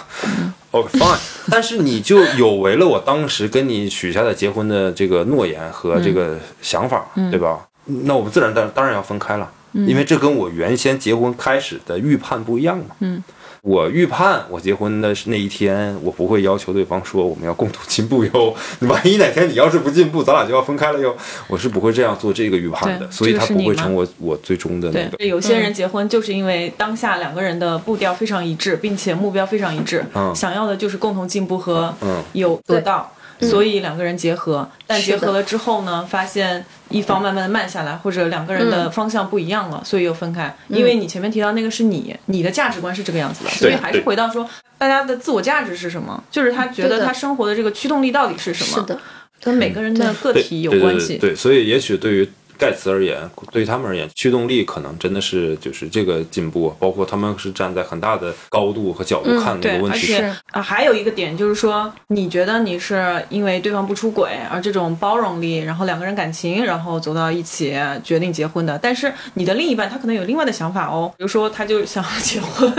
哦、fine，但是你就有违了我当时跟你许下的结婚的这个诺言和这个想法，对吧？那我们自然当当然要分开了，因为这跟我原先结婚开始的预判不一样嘛。嗯，我预判我结婚的那一天，我不会要求对方说我们要共同进步哟。万一哪天你要是不进步，咱俩就要分开了哟。我是不会这样做这个预判的，所以它这个是你吗不会成我我最终的那个。对，有些人结婚就是因为当下两个人的步调非常一致，并且目标非常一致，嗯想要的就是共同进步和嗯有得到。所以两个人结合，但结合了之后呢，发现一方慢慢的慢下来，或者两个人的方向不一样了，所以又分开。因为你前面提到那个是你，你的价值观是这个样子的，所以还是回到说，大家的自我价值是什么？就是他觉得他生活的这个驱动力到底是什么？是的，跟每个人的个体有关系。对对对，所以也许对于盖茨而言，对他们而言，驱动力可能真的是就是这个进步，包括他们是站在很大的高度和角度看这，个问题。而且啊，还有一个点就是说，你觉得你是因为对方不出轨，而这种包容力，然后两个人感情，然后走到一起决定结婚的。但是你的另一半他可能有另外的想法哦，比如说他就想要结婚，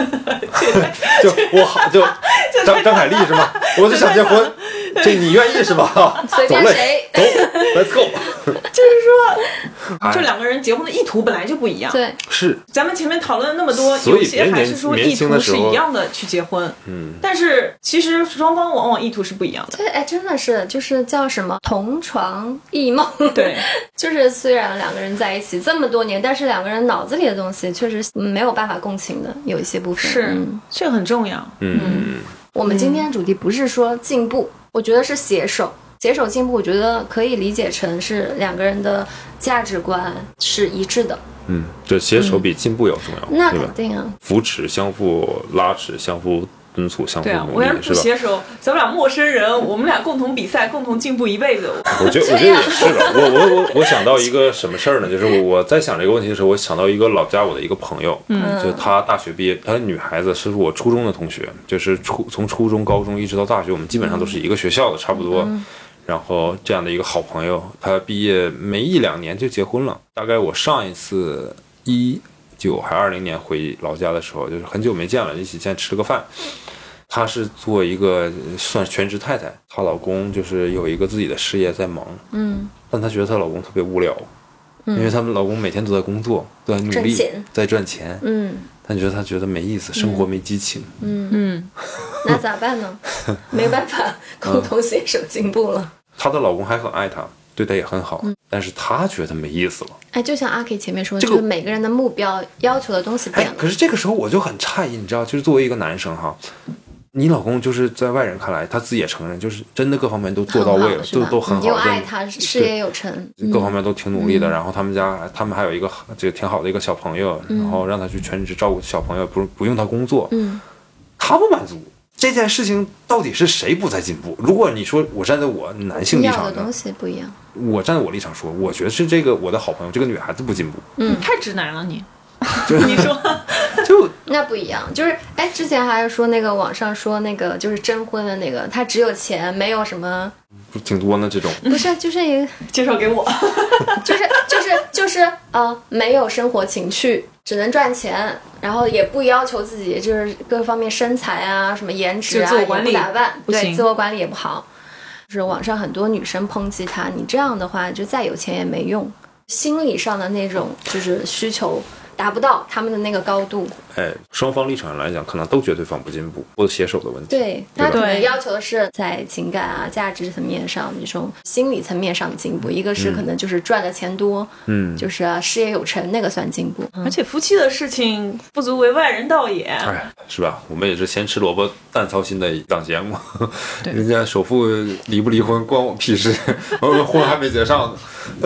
这 个就我好就张张凯丽是吗？我就想结婚，这你愿意是吧？随走嘞便谁。走，Let's go。就是说，哎就两个人结婚的意图本来就不一样。对，是咱们前面讨论了那么多，有些还是说意图是一样的去结婚，嗯，但是其实双方往往意图是不一样的。对，哎，真的是，就是叫什么同床异梦。对，就是虽然两个人在一起这么多年，但是两个人脑子里的东西确实嗯没有办法共情的，有一些部分是嗯这个很重要。嗯，我们今天的主题不是说进步，我觉得是携手。携手进步，我觉得可以理解成是两个人的价值观是一致的。嗯，对携手比进步要重要，那？肯定啊，扶持、相互拉扯、相互敦促、相互对啊，努我要是吧？不携手，咱们俩陌生人，我们俩共同比赛，共同进步一辈子。我觉得，我觉得也是的。我我我我想到一个什么事儿呢？就是我我在想这个问题的时候，我想到一个老家我的一个朋友，嗯，就她大学毕业，她女孩子是我初中的同学，就是初从初中、高中一直到大学，我们基本上都是一个学校的，差不多。然后这样的一个好朋友，她毕业没一两年就结婚了。大概我上一次一九还二零年回老家的时候，就是很久没见了，一起见吃了个饭。她是做一个算全职太太，她老公就是有一个自己的事业在忙，嗯，但她觉得她老公特别无聊，因为他们老公每天都在工作，都在努力赚，在赚钱，嗯但觉得她觉得没意思，生活没激情。嗯，嗯，那咋办呢？没办法，共同携手进步了。她的老公还很爱她，对她也很好，但是她觉得没意思了。哎，就像阿 K 前面说的，这个就是每个人的目标要求的东西哎变，了。可是这个时候我就很诧异，你知道，就是作为一个男生哈，你老公就是在外人看来，他自己也承认，就是真的各方面都做到位了，都都很好，你又爱他，事业有成，各方面都挺努力的。然后他们家他们还有一个这个挺好的一个小朋友，然后让他去全职照顾小朋友，不不用他工作，嗯他不满足。这件事情到底是谁不在进步？如果你说我站在我男性立场的东，西不一样。我站在我立场说，我觉得是这个我的好朋友这个女孩子不进步，嗯太直男了你。就你说，就 那不一样，就是哎，之前还是说那个网上说那个就是征婚的那个，他只有钱，没有什么，不挺多呢这种。不是，就是一个，介绍给我。就是就是就是呃，没有生活情趣，只能赚钱，然后也不要求自己就是各方面身材啊、什么颜值啊，自我管理也不打扮，对，自我管理也不好。就是网上很多女生抨击他，你这样的话就再有钱也没用，心理上的那种就是需求达不到他们的那个高度。哎，双方立场上来讲，可能都觉得对方不进步，或者携手的问题。对他吧可能对要求的是在情感啊、价值层面上这种心理层面上的进步，一个是可能就是赚的钱多，嗯，就是啊事业有成，那个算进步。而且夫妻的事情不足为外人道也。哎，是吧？我们也是先吃萝卜淡操心的一档节目，对人家首富离不离婚关我屁事，我们婚还没结上呢。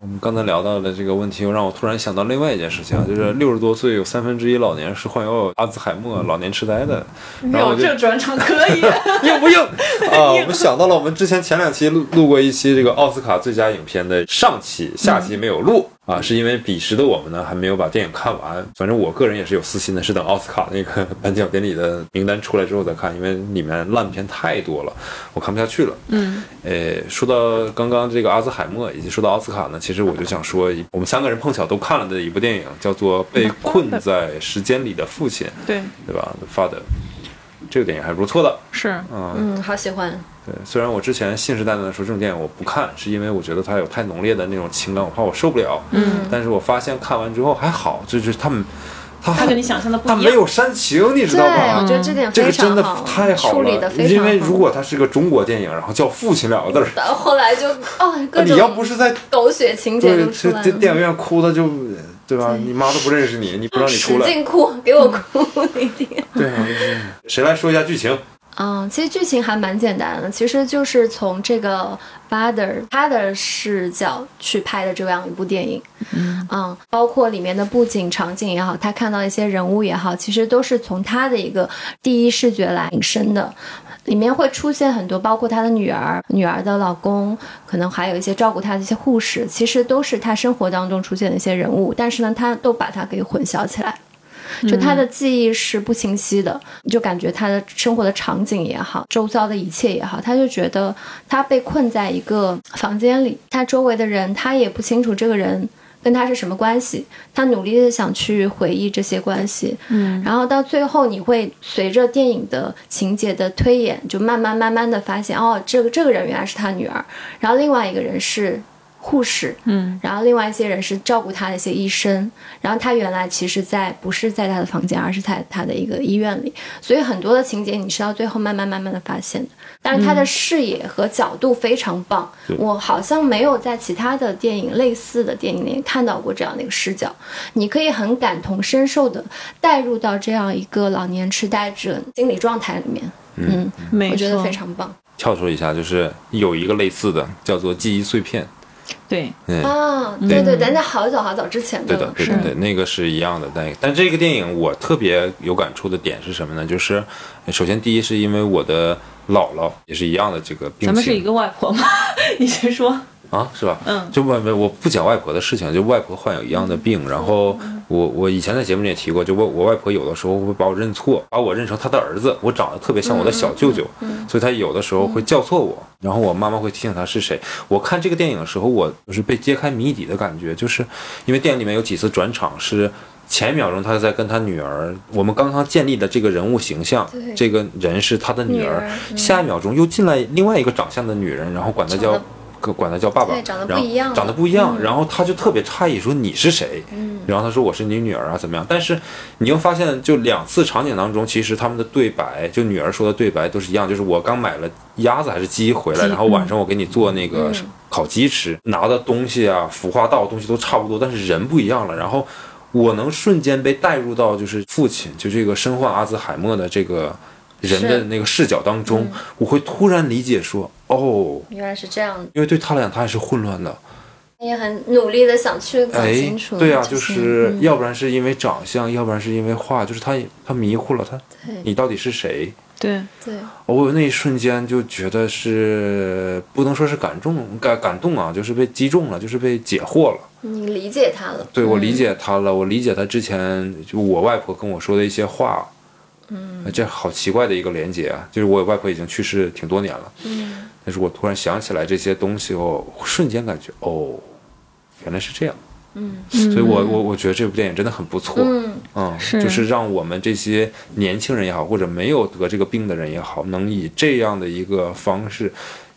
我们刚才聊到的这个问题，又让我突然想到另外一件事情啊，就是六十多岁有三分之一老年是患有阿兹海默、老年痴呆的，有这转场可以。硬不硬 啊？我们想到了，我们之前前两期录录过一期这个奥斯卡最佳影片的上期，下期没有录。啊，是因为彼时的我们呢还没有把电影看完。反正我个人也是有私心的，是等奥斯卡那个 颁奖典礼的名单出来之后再看，因为里面烂片太多了，我看不下去了。嗯，呃，说到刚刚这个阿兹海默，以及说到奥斯卡呢，其实我就想说，我们三个人碰巧都看了的一部电影，叫做《被困在时间里的父亲》，对，对吧？The Father，这个电影还是不错的。是。啊、嗯，好喜欢。对，虽然我之前信誓旦旦的说这种电影我不看，是因为我觉得它有太浓烈的那种情感，我怕我受不了。嗯，但是我发现看完之后还好，就是他们，他他跟你想象的不他一样。没有煽情，你知对，道吧？我觉得这点这个非常真的好，太好处理的了，非常好。因为如果它是个中国电影，然后叫“父亲”两个字后来就哦，各你要不是在狗血情节对这电影院哭的就，对吧？你妈都不认识你，你不让你出来，使劲哭，给我哭一点。对啊，谁来说一下剧情？嗯，其实剧情还蛮简单的，其实就是从这个 father 他的视角去拍的这样一部电影。嗯包括里面的布景场景也好，他看到一些人物也好，其实都是从他的一个第一视觉来引申的。里面会出现很多，包括他的女儿、女儿的老公，可能还有一些照顾他的一些护士，其实都是他生活当中出现的一些人物，但是呢，他都把它给混淆起来。就他的记忆是不清晰的，你就感觉他的生活的场景也好，周遭的一切也好，他就觉得他被困在一个房间里，他周围的人他也不清楚这个人跟他是什么关系，他努力的想去回忆这些关系，嗯，然后到最后你会随着电影的情节的推演，就慢慢慢慢的发现，哦，这个这个人原来是他女儿，然后另外一个人是护士，嗯，然后另外一些人是照顾他的一些医生，然后他原来其实在不是在他的房间，而是在他的一个医院里，所以很多的情节你是到最后慢慢慢慢的发现的。但是他的视野和角度非常棒，我好像没有在其他的电影类似的电影里看到过这样的一个视角，你可以很感同身受的带入到这样一个老年痴呆者心理状态里面，嗯，没我觉得非常棒。跳出一下，就是有一个类似的叫做记忆碎片，对，嗯，啊！对对对，那好早好早之前对的对，，对的，对，那个是一样的。但但这个电影我特别有感触的点是什么呢？就是首先第一是因为我的姥姥也是一样的这个病情，咱们是一个外婆吗？你先说。啊，是吧？嗯就外我不讲外婆的事情，就外婆患有一样的病，然后我我以前在节目里也提过，就我我外婆有的时候会把我认错，把我认成她的儿子，我长得特别像我的小舅舅，所以她有的时候会叫错我，然后我妈妈会提醒她是谁。我看这个电影的时候，我就是被揭开谜底的感觉，就是因为电影里面有几次转场是。前一秒钟他在跟他女儿，我们刚刚建立的这个人物形象，这个人是他的女儿，女儿嗯下一秒钟又进来另外一个长相的女人，然后管她叫管他叫爸爸，对长得不一样长得不一样，然后他就特别诧异，说你是谁？然后他说我是你女儿啊，怎么样？但是你又发现，就两次场景当中，其实他们的对白，就女儿说的对白都是一样，就是我刚买了鸭子还是鸡回来，然后晚上我给你做那个嗯烤鸡吃，拿的东西啊、腐化道的东西都差不多，但是人不一样了，然后。我能瞬间被带入到就是父亲，就这个身患阿兹海默的这个人的那个视角当中，我会突然理解说，哦，原来是这样，因为对他来讲，他也是混乱的。你也很努力的想去搞哎清楚，，对啊，就是嗯要不然是因为长相，要不然是因为画，就是他他迷糊了，他你到底是谁？对，对，我那一瞬间就觉得是不能说是感动感感动啊，就是被击中了，就是被解惑了。你理解他了，对我理嗯解他了，我理解他之前就我外婆跟我说的一些话。嗯，这好奇怪的一个连接啊！就是我外婆已经去世挺多年了，嗯，但是我突然想起来这些东西后，我瞬间感觉哦，原来是这样。嗯，所以我我我觉得这部电影真的很不错。嗯，嗯，是就是让我们这些年轻人也好，或者没有得这个病的人也好，能以这样的一个方式，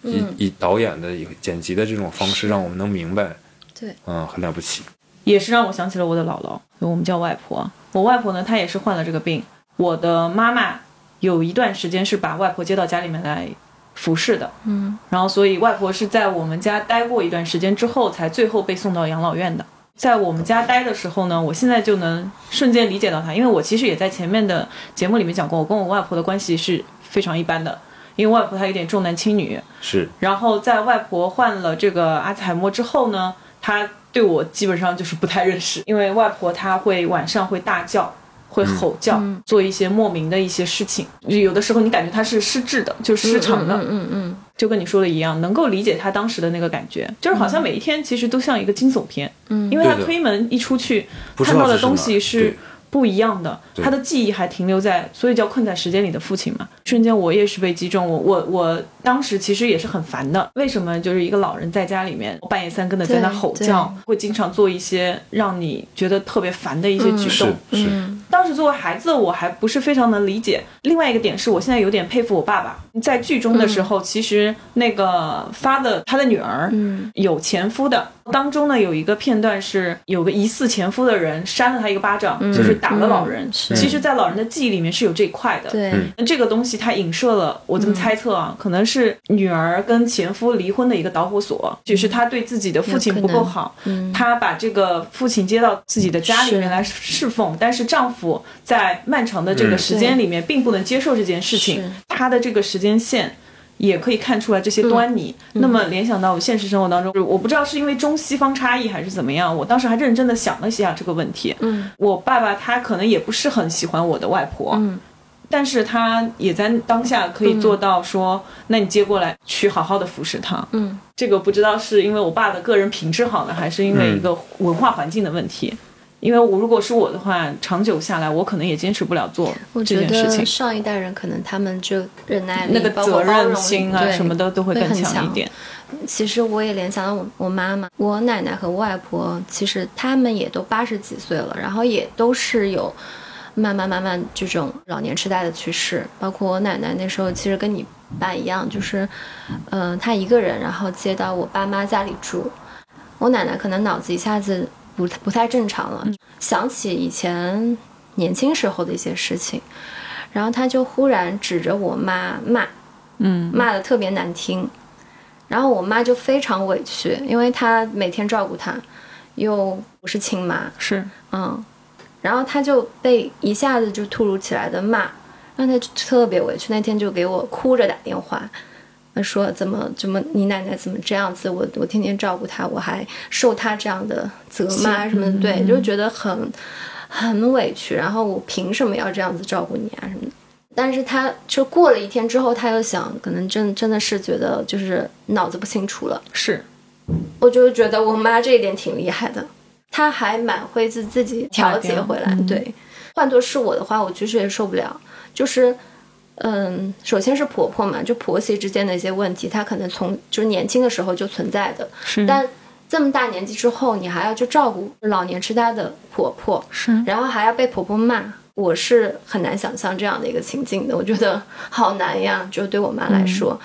以嗯以导演的以剪辑的这种方式，让我们能明白，对，嗯，很了不起。也是让我想起了我的姥姥，我们叫外婆。我外婆呢，她也是患了这个病。我的妈妈有一段时间是把外婆接到家里面来服侍的，嗯，然后所以外婆是在我们家待过一段时间之后，才最后被送到养老院的。在我们家待的时候呢，我现在就能瞬间理解到她，因为我其实也在前面的节目里面讲过，我跟我外婆的关系是非常一般的，因为外婆她有点重男轻女，是，然后在外婆患了这个阿兹海默之后呢，她对我基本上就是不太认识，因为外婆她会晚上会大叫。会吼叫，做一些莫名的一些事情，有的时候你感觉他是失智的，就失常的，嗯嗯嗯就跟你说的一样，能够理解他当时的那个感觉，就是好像每一天其实都像一个惊悚片，嗯。因为他推门一出去，看到的东西是不一样的，他的记忆还停留在，所以叫困在时间里的父亲嘛。瞬间我也是被击中，我我我当时其实也是很烦的。为什么就是一个老人在家里面半夜三更的在那吼叫，会经常做一些让你觉得特别烦的一些举是动？是，嗯当时作为孩子，我还不是非常能理解。另外一个点是我现在有点佩服我爸爸，在剧中的时候，其实那个发的他的女儿，嗯。有前夫的。当中呢有一个片段是有个疑似前夫的人扇了他一个巴掌，就是打了老人。嗯。其实，在老人的记忆里面是有这一块的。对，嗯那这个东西它影射了，我这么猜测啊，可能是女儿跟前夫离婚的一个导火索，就是她对自己的父亲不够好，嗯。她把这个父亲接到自己的家里面来侍奉，但是丈夫在漫长的这个嗯时间里面并不能接受这件事情他，的这个时间线。也可以看出来这些端倪。那么联想到我现实生活当中，我不知道是因为中西方差异还是怎么样，我当时还认真的想了一下这个问题。嗯我爸爸他可能也不是很喜欢我的外婆，嗯但是他也在当下可以做到说，那你接过来去好好的服侍他。嗯这个不知道是因为我爸的个人品质好呢，还是因为一个文化环境的问题。因为我如果是我的话，长久下来，我可能也坚持不了做我觉这件事情得。上一代人可能他们就忍耐力、那个责任心啊什么的都会更强强一点。其实我也联想到我我妈妈、我奶奶和外婆，其实他们也都八十几岁了，然后也都是有慢慢慢慢这种老年痴呆的趋势。包括我奶奶那时候，其实跟你爸一样，就是，嗯、她一个人，然后接到我爸妈家里住。我奶奶可能脑子一下子不不太正常了，想起以前年轻时候的一些事情，然后他就忽然指着我妈骂，嗯，骂的特别难听，然后我妈就非常委屈，因为她每天照顾她，又不是亲妈，是，嗯，然后她就被一下子就突如其来的骂，让她特别委屈。那天就给我哭着打电话，说怎么怎么你奶奶怎么这样子？我我天天照顾她，我还受她这样的责骂什么的，对，就觉得很很委屈。然后我凭什么要这样子照顾你啊什么的？但是他就过了一天之后，他又想，可能真真的是觉得就是脑子不清楚了。是，我就觉得我妈这一点挺厉害的，她还蛮会自自己调节回来。嗯对，换做是我的话，我其实也受不了。就是，嗯，首先是婆婆嘛，就婆媳之间的一些问题，她可能从就是年轻的时候就存在的，是，但这么大年纪之后，你还要去照顾老年痴呆的婆婆，是，然后还要被婆婆骂，我是很难想象这样的一个情境的。我觉得好难呀，就对我妈来说。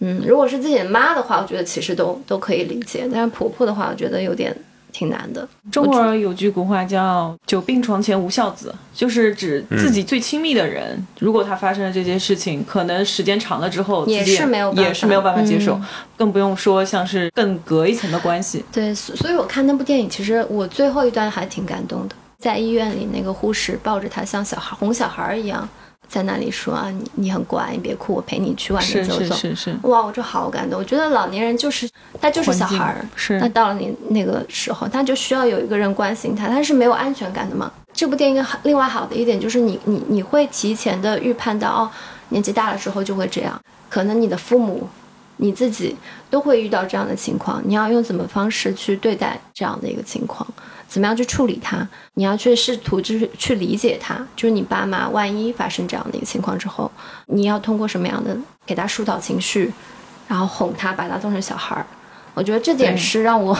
嗯，如果是自己的妈的话，我觉得其实都都可以理解，但是婆婆的话，我觉得有点挺难的。中国人有句古话叫“久病床前无孝子”，就是指自己最亲密的人，如果他发生了这些事情，可能时间长了之后，也是没有办法也是没有办法接受，嗯更不用说像是更隔一层的关系。对，所所以我看那部电影，其实我最后一段还挺感动的，在医院里那个护士抱着他像小孩哄小孩一样，在那里说啊，你你很乖，你别哭，我陪你去外面走走。是是是，哇，我就好感动。我觉得老年人就是他就是小孩儿，是那到了你那个时候，他就需要有一个人关心他，他是没有安全感的嘛。这部电影好另外好的一点就是你你你会提前的预判到哦，年纪大了之后就会这样，可能你的父母、你自己都会遇到这样的情况，你要用怎么方式去对待这样的一个情况？怎么样去处理它？你要去试图就是去理解它，就是你爸妈万一发生这样的一个情况之后，你要通过什么样的给他疏导情绪，然后哄他，把他当成小孩儿。我觉得这点是让我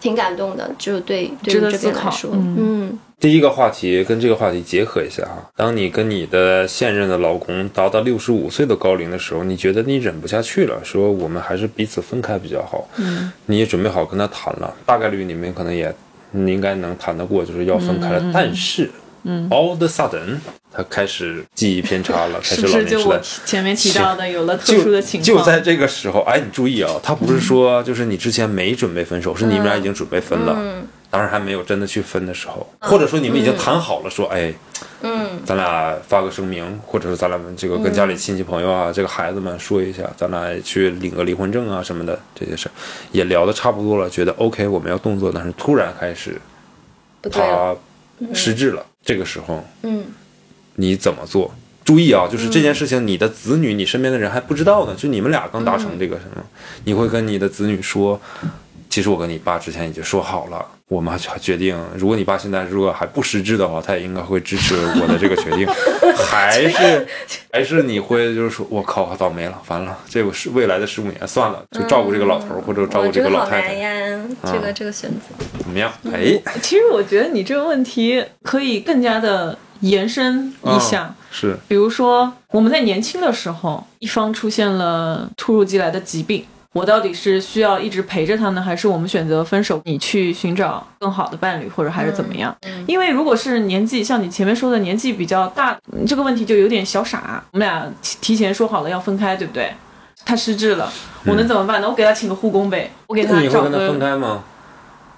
挺感动的，就对对值于这得思考。边来说，嗯。嗯。第一个话题跟这个话题结合一下哈，当你跟你的现任的老公达到六十五岁的高龄的时候，你觉得你忍不下去了，说我们还是彼此分开比较好，嗯，你也准备好跟他谈了，大概率你们可能也你应该能谈得过，就是要分开了，但是，嗯，all the sudden，他开始记忆偏差了，开 是不是就我始老年痴呆。提前面提到的有了特就殊的情况？就在这个时候，哎，你注意啊，他不是说就是你之前没准备分手，是你们俩已经准备分了，嗯当然还没有真的去分的时候，或者说你们已经谈好了，说，哎，嗯。咱俩发个声明，或者说咱俩这个跟家里亲戚朋友啊，这个孩子们说一下，咱俩去领个离婚证啊什么的这些事儿，也聊得差不多了，觉得 OK 我们要动作，但是突然开始他失智了，这个时候嗯。你怎么做？注意啊，就是这件事情，你的子女、你身边的人还不知道呢，就你们俩刚达成这个什么，你会跟你的子女说，其实我跟你爸之前已经说好了，我们还决定，如果你爸现在如果还不失智的话，他也应该会支持我的这个决定，还是还是你会就是说，我靠，倒霉了，完了，这个是未来的十五年，算了，就照顾这个老头儿或者照顾这个老太太，呀，这个这个选择，怎么样？哎，其实我觉得你这个问题可以更加的延伸一下。是。比如说，我们在年轻的时候，一方出现了突如其来的疾病，我到底是需要一直陪着他呢，还是我们选择分手，你去寻找更好的伴侣，或者还是怎么样？因为如果是年纪像你前面说的年纪比较大，嗯这个问题就有点小傻。我们俩提提前说好了要分开，对不对？他失智了，我能怎么办呢？我给他请个护工呗，我给他找个你会跟他分。开吗？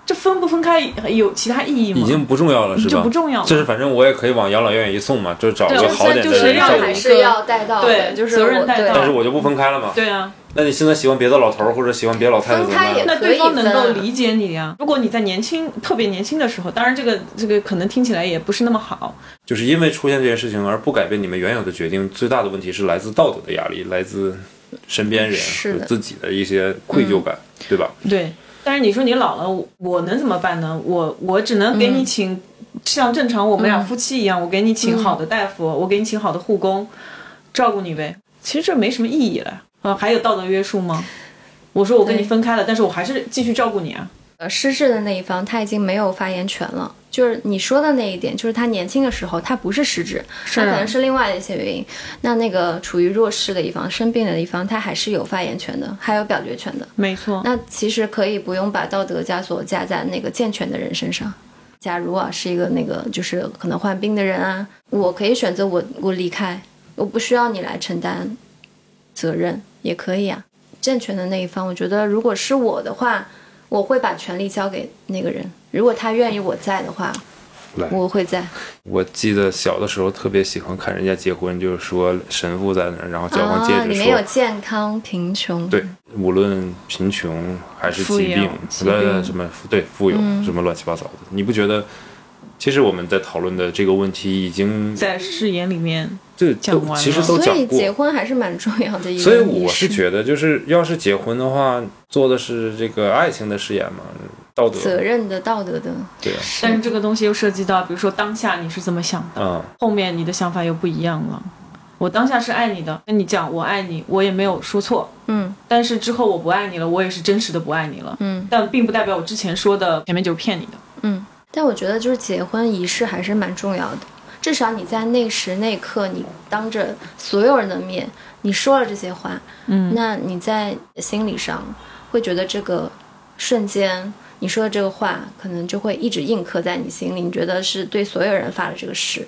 这分不分开有其他意义吗？已经不重要了，是吧？就不重要了就是反正我也可以往养老院一送嘛，就找个好点的就是人照顾要带到，对就是责任带到但是我就不分开了嘛。对啊，那你现在喜欢别的老头儿或者喜欢别的老太太怎么分开也办？那对方能够理解你呀。如果你在年轻、特别年轻的时候，当然这个这个可能听起来也不是那么好。就是因为出现这件事情而不改变你们原有的决定，最大的问题是来自道德的压力，来自身边人是自己的一些愧疚感，对吧？对，但是你说你老了，我我能怎么办呢？我我只能给你请，像正常我们俩夫妻一样，我给你请好的大夫，我给你请好的护工，照顾你呗。其实这没什么意义了。啊，还有道德约束吗？我说我跟你分开了，但是我还是继续照顾你啊。呃失智的那一方他已经没有发言权了。就是你说的那一点，就是他年轻的时候他不是失智，他可能是另外的一些原因。那那个处于弱势的一方、生病的一方，他还是有发言权的，还有表决权的。没错。那其实可以不用把道德枷锁加在那个健全的人身上。假如啊是一个那个就是可能患病的人啊，我可以选择我我离开，我不需要你来承担责任，也可以啊。健全的那一方，我觉得如果是我的话，我会把权力交给那个人。如果他愿意我在的话，我会在。我记得小的时候特别喜欢看人家结婚，就是说神父在那儿，然后交换戒指，说里面有健康、贫穷，对，无论贫穷还是疾病，呃，什么对富有什么乱七八糟的，你不觉得？其实我们在讨论的这个问题已经在誓言里面这讲完了，其实都讲过。所以结婚还是蛮重要的。一个所以我是觉得，就是要是结婚的话，做的是这个爱情的誓言嘛。道德责任的道德的，对啊。但是这个东西又涉及到，比如说当下你是怎么想的，嗯，后面你的想法又不一样了。我当下是爱你的，跟你讲我爱你，我也没有说错，嗯。但是之后我不爱你了，我也是真实的不爱你了，嗯。但并不代表我之前说的前面就是骗你的，嗯。但我觉得就是结婚仪式还是蛮重要的，至少你在那时那刻，你当着所有人的面，你说了这些话，嗯，那你在心理上会觉得这个瞬间。你说的这个话，可能就会一直印刻在你心里。你觉得是对所有人发的这个誓，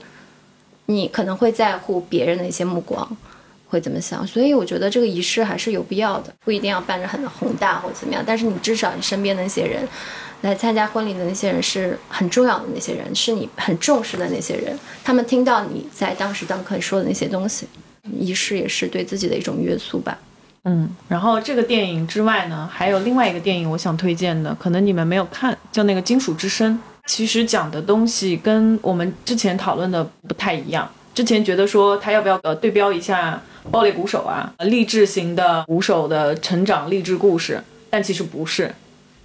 你可能会在乎别人的一些目光，会怎么想？所以我觉得这个仪式还是有必要的，不一定要办着很宏大或怎么样。但是你至少你身边的那些人，来参加婚礼的那些人是很重要的那些人，是你很重视的那些人。他们听到你在当时当刻说的那些东西，仪式也是对自己的一种约束吧。嗯，然后这个电影之外呢，还有另外一个电影我想推荐的，可能你们没有看，叫那个《金属之声》。其实讲的东西跟我们之前讨论的不太一样。之前觉得说他要不要呃对标一下爆裂鼓手啊，励志型的鼓手的成长励志故事，但其实不是，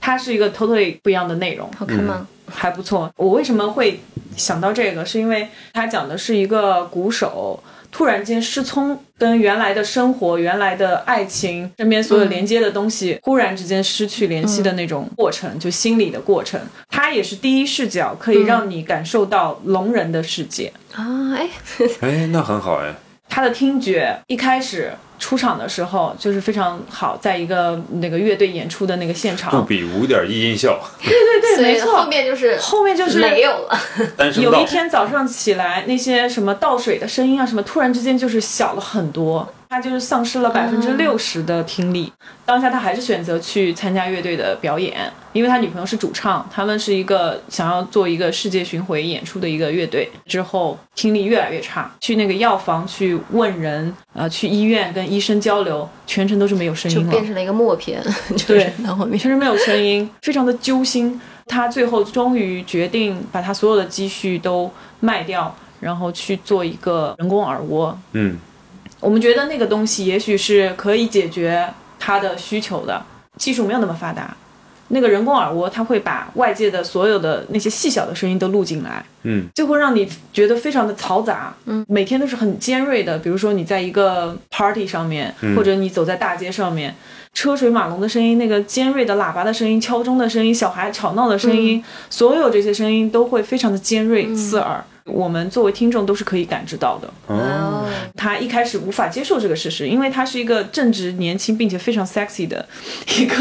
它是一个 totally 不一样的内容。好看吗？还不错。我为什么会想到这个？是因为它讲的是一个鼓手。突然间失聪，跟原来的生活、原来的爱情、身边所有连接的东西，忽然之间失去联系的那种过程，就心理的过程。它也是第一视角，可以让你感受到聋人的世界啊！哎，哎，那很好哎。他的听觉一开始。出场的时候就是非常好，在一个那个乐队演出的那个现场，不比五点一音效。对对对，没错。后面就是后面就是没有了。有一天早上起来，那些什么倒水的声音啊，什么突然之间就是小了很多。他就是丧失了百分之六十的听力，当下他还是选择去参加乐队的表演，因为他女朋友是主唱，他们是一个想要做一个世界巡回演出的一个乐队。之后听力越来越差，去那个药房去问人，呃，去医院跟医生交流，全程都是没有声音了，就变成了一个默片。对，然后全程没有声音，非常的揪心。他最后终于决定把他所有的积蓄都卖掉，然后去做一个人工耳蜗。嗯。我们觉得那个东西也许是可以解决他的需求的，技术没有那么发达。那个人工耳蜗，它会把外界的所有的那些细小的声音都录进来，嗯，就会让你觉得非常的嘈杂，嗯，每天都是很尖锐的。比如说你在一个 party 上面，或者你走在大街上面，车水马龙的声音，那个尖锐的喇叭的声音、敲钟的声音、小孩吵闹的声音，所有这些声音都会非常的尖锐刺耳。我们作为听众都是可以感知到的。哦，他一开始无法接受这个事实，因为他是一个正值、年轻并且非常 sexy 的一个。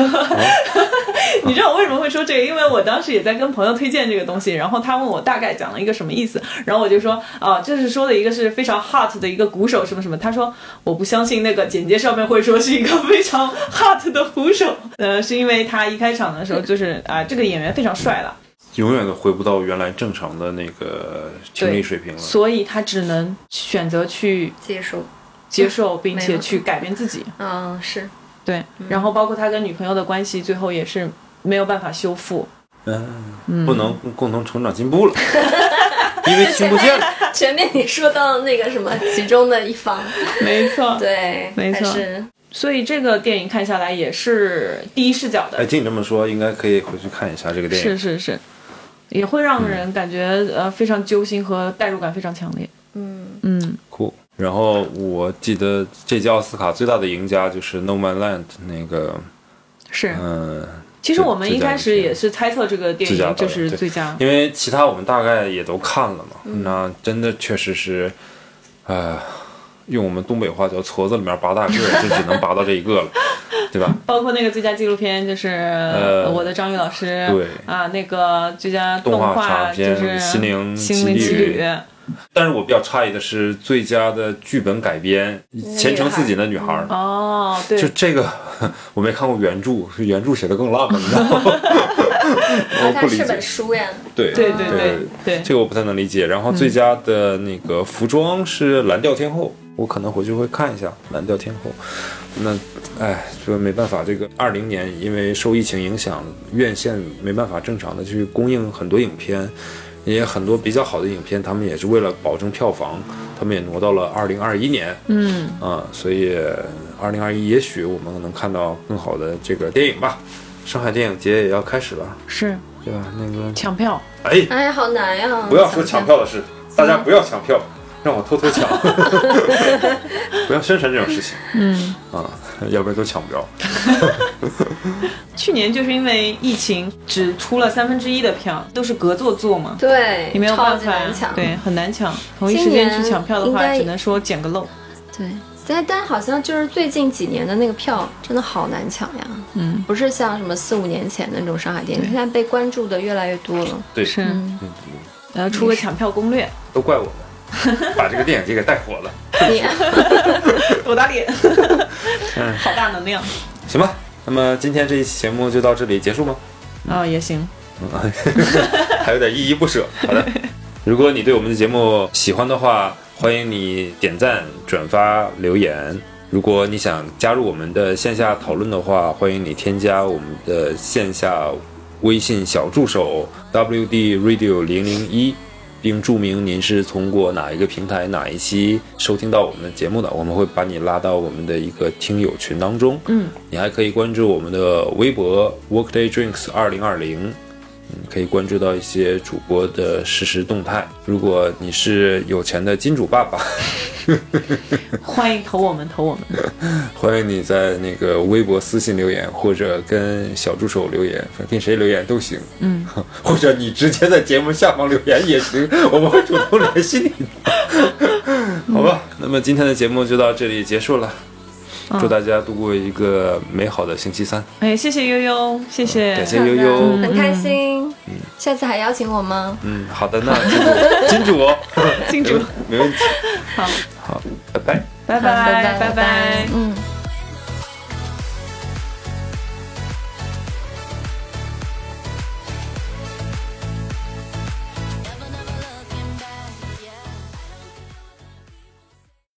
你知道我为什么会说这个？因为我当时也在跟朋友推荐这个东西，然后他问我大概讲了一个什么意思，然后我就说啊，就是说的一个是非常 hot 的一个鼓手什么什么。他说我不相信那个简介上面会说是一个非常 hot 的鼓手，呃，是因为他一开场的时候就是啊，这个演员非常帅了。永远都回不到原来正常的那个听力水平了，所以他只能选择去接受、接受，并且去改变自己。嗯，是对。然后包括他跟女朋友的关系，最后也是没有办法修复。嗯，不能共同成长进步了，因为听不见。前面你说到那个什么，其中的一方，没错，对，没错。所以这个电影看下来也是第一视角的。哎，听你这么说，应该可以回去看一下这个电影。是是是。也会让人感觉呃非常揪心和代入感非常强烈。嗯嗯，酷。然后我记得这届奥斯卡最大的赢家就是《No Man Land》那个，是嗯，其实我们一开始也是猜测这个电影就是最佳。因为其他我们大概也都看了嘛，那真的确实是，呃，用我们东北话叫矬子里面拔大个，就只能拔到这一个了，对吧？包括那个最佳纪录片，就是呃、我的张宇老师，对。啊，那个最佳动画画长片就是心灵心灵奇奇旅。旅，但是我比较诧异的是，最佳的剧本改编《前程似锦的女孩》哦，对。就，这个我没看过原著，是原著写的更烂了，你知道吗？我啊，它是不理解本书呀。对。对对对对。对，这个我不太能理解。然后最佳的那个服装是蓝调天后，我可能回去会看一下蓝调天后。那，哎，这没办法，这个二零年因为受疫情影响，院线没办法正常的去供应很多影片，也很多比较好的影片，他们也是为了保证票房，他们也挪到了二零二一年。嗯，啊，所以二零二一也许我们能看到更好的这个电影吧。上海电影节也要开始了，是对吧？那个，抢票，哎，哎呀，好难呀！不要说抢票的事，大家不要抢票，让我偷偷抢，不要宣传这种事情嗯，啊，要不然都抢不着。去年就是因为疫情只出了三分之一的票，都是隔座坐嘛。对，你没有超办法级难抢。对，很难抢。同一时间去抢票的话，只能说捡个漏。对，但但好像就是最近几年的那个票真的好难抢呀。嗯，不是像什么四五年前的那种上海电影，现在被关注的越来越多了。对，是，嗯，然后出个抢票攻略，都怪我们，把这个电影节给带火了。你多打脸，嗯好大能量行吧，那么今天这一期节目就到这里结束吗？啊，也行。还有点依依不舍。好的，如果你对我们的节目喜欢的话，欢迎你点赞、转发、留言。如果你想加入我们的线下讨论的话，欢迎你添加我们的线下微信小助手 WD Radio 零零一，并注明您是通过哪一个平台、哪一期收听到我们的节目的，我们会把你拉到我们的一个听友群当中。嗯，你还可以关注我们的微博 Workday Drinks 二零二零。嗯，可以关注到一些主播的实时动态。如果你是有钱的金主爸爸，欢迎投我们，投我们。欢迎你在那个微博私信留言，或者跟小助手留言，跟谁留言都行。嗯，或者你直接在节目下方留言也行，我们会主动联系你的。好吧，那么今天的节目就到这里结束了。祝大家度过一个美好的星期三。哎，谢谢悠悠，谢谢，感谢悠悠很开心。下次还邀请我吗？嗯，好的，那 金主，金主哦，金主，没问题。好，好，拜拜。拜拜，拜拜。嗯。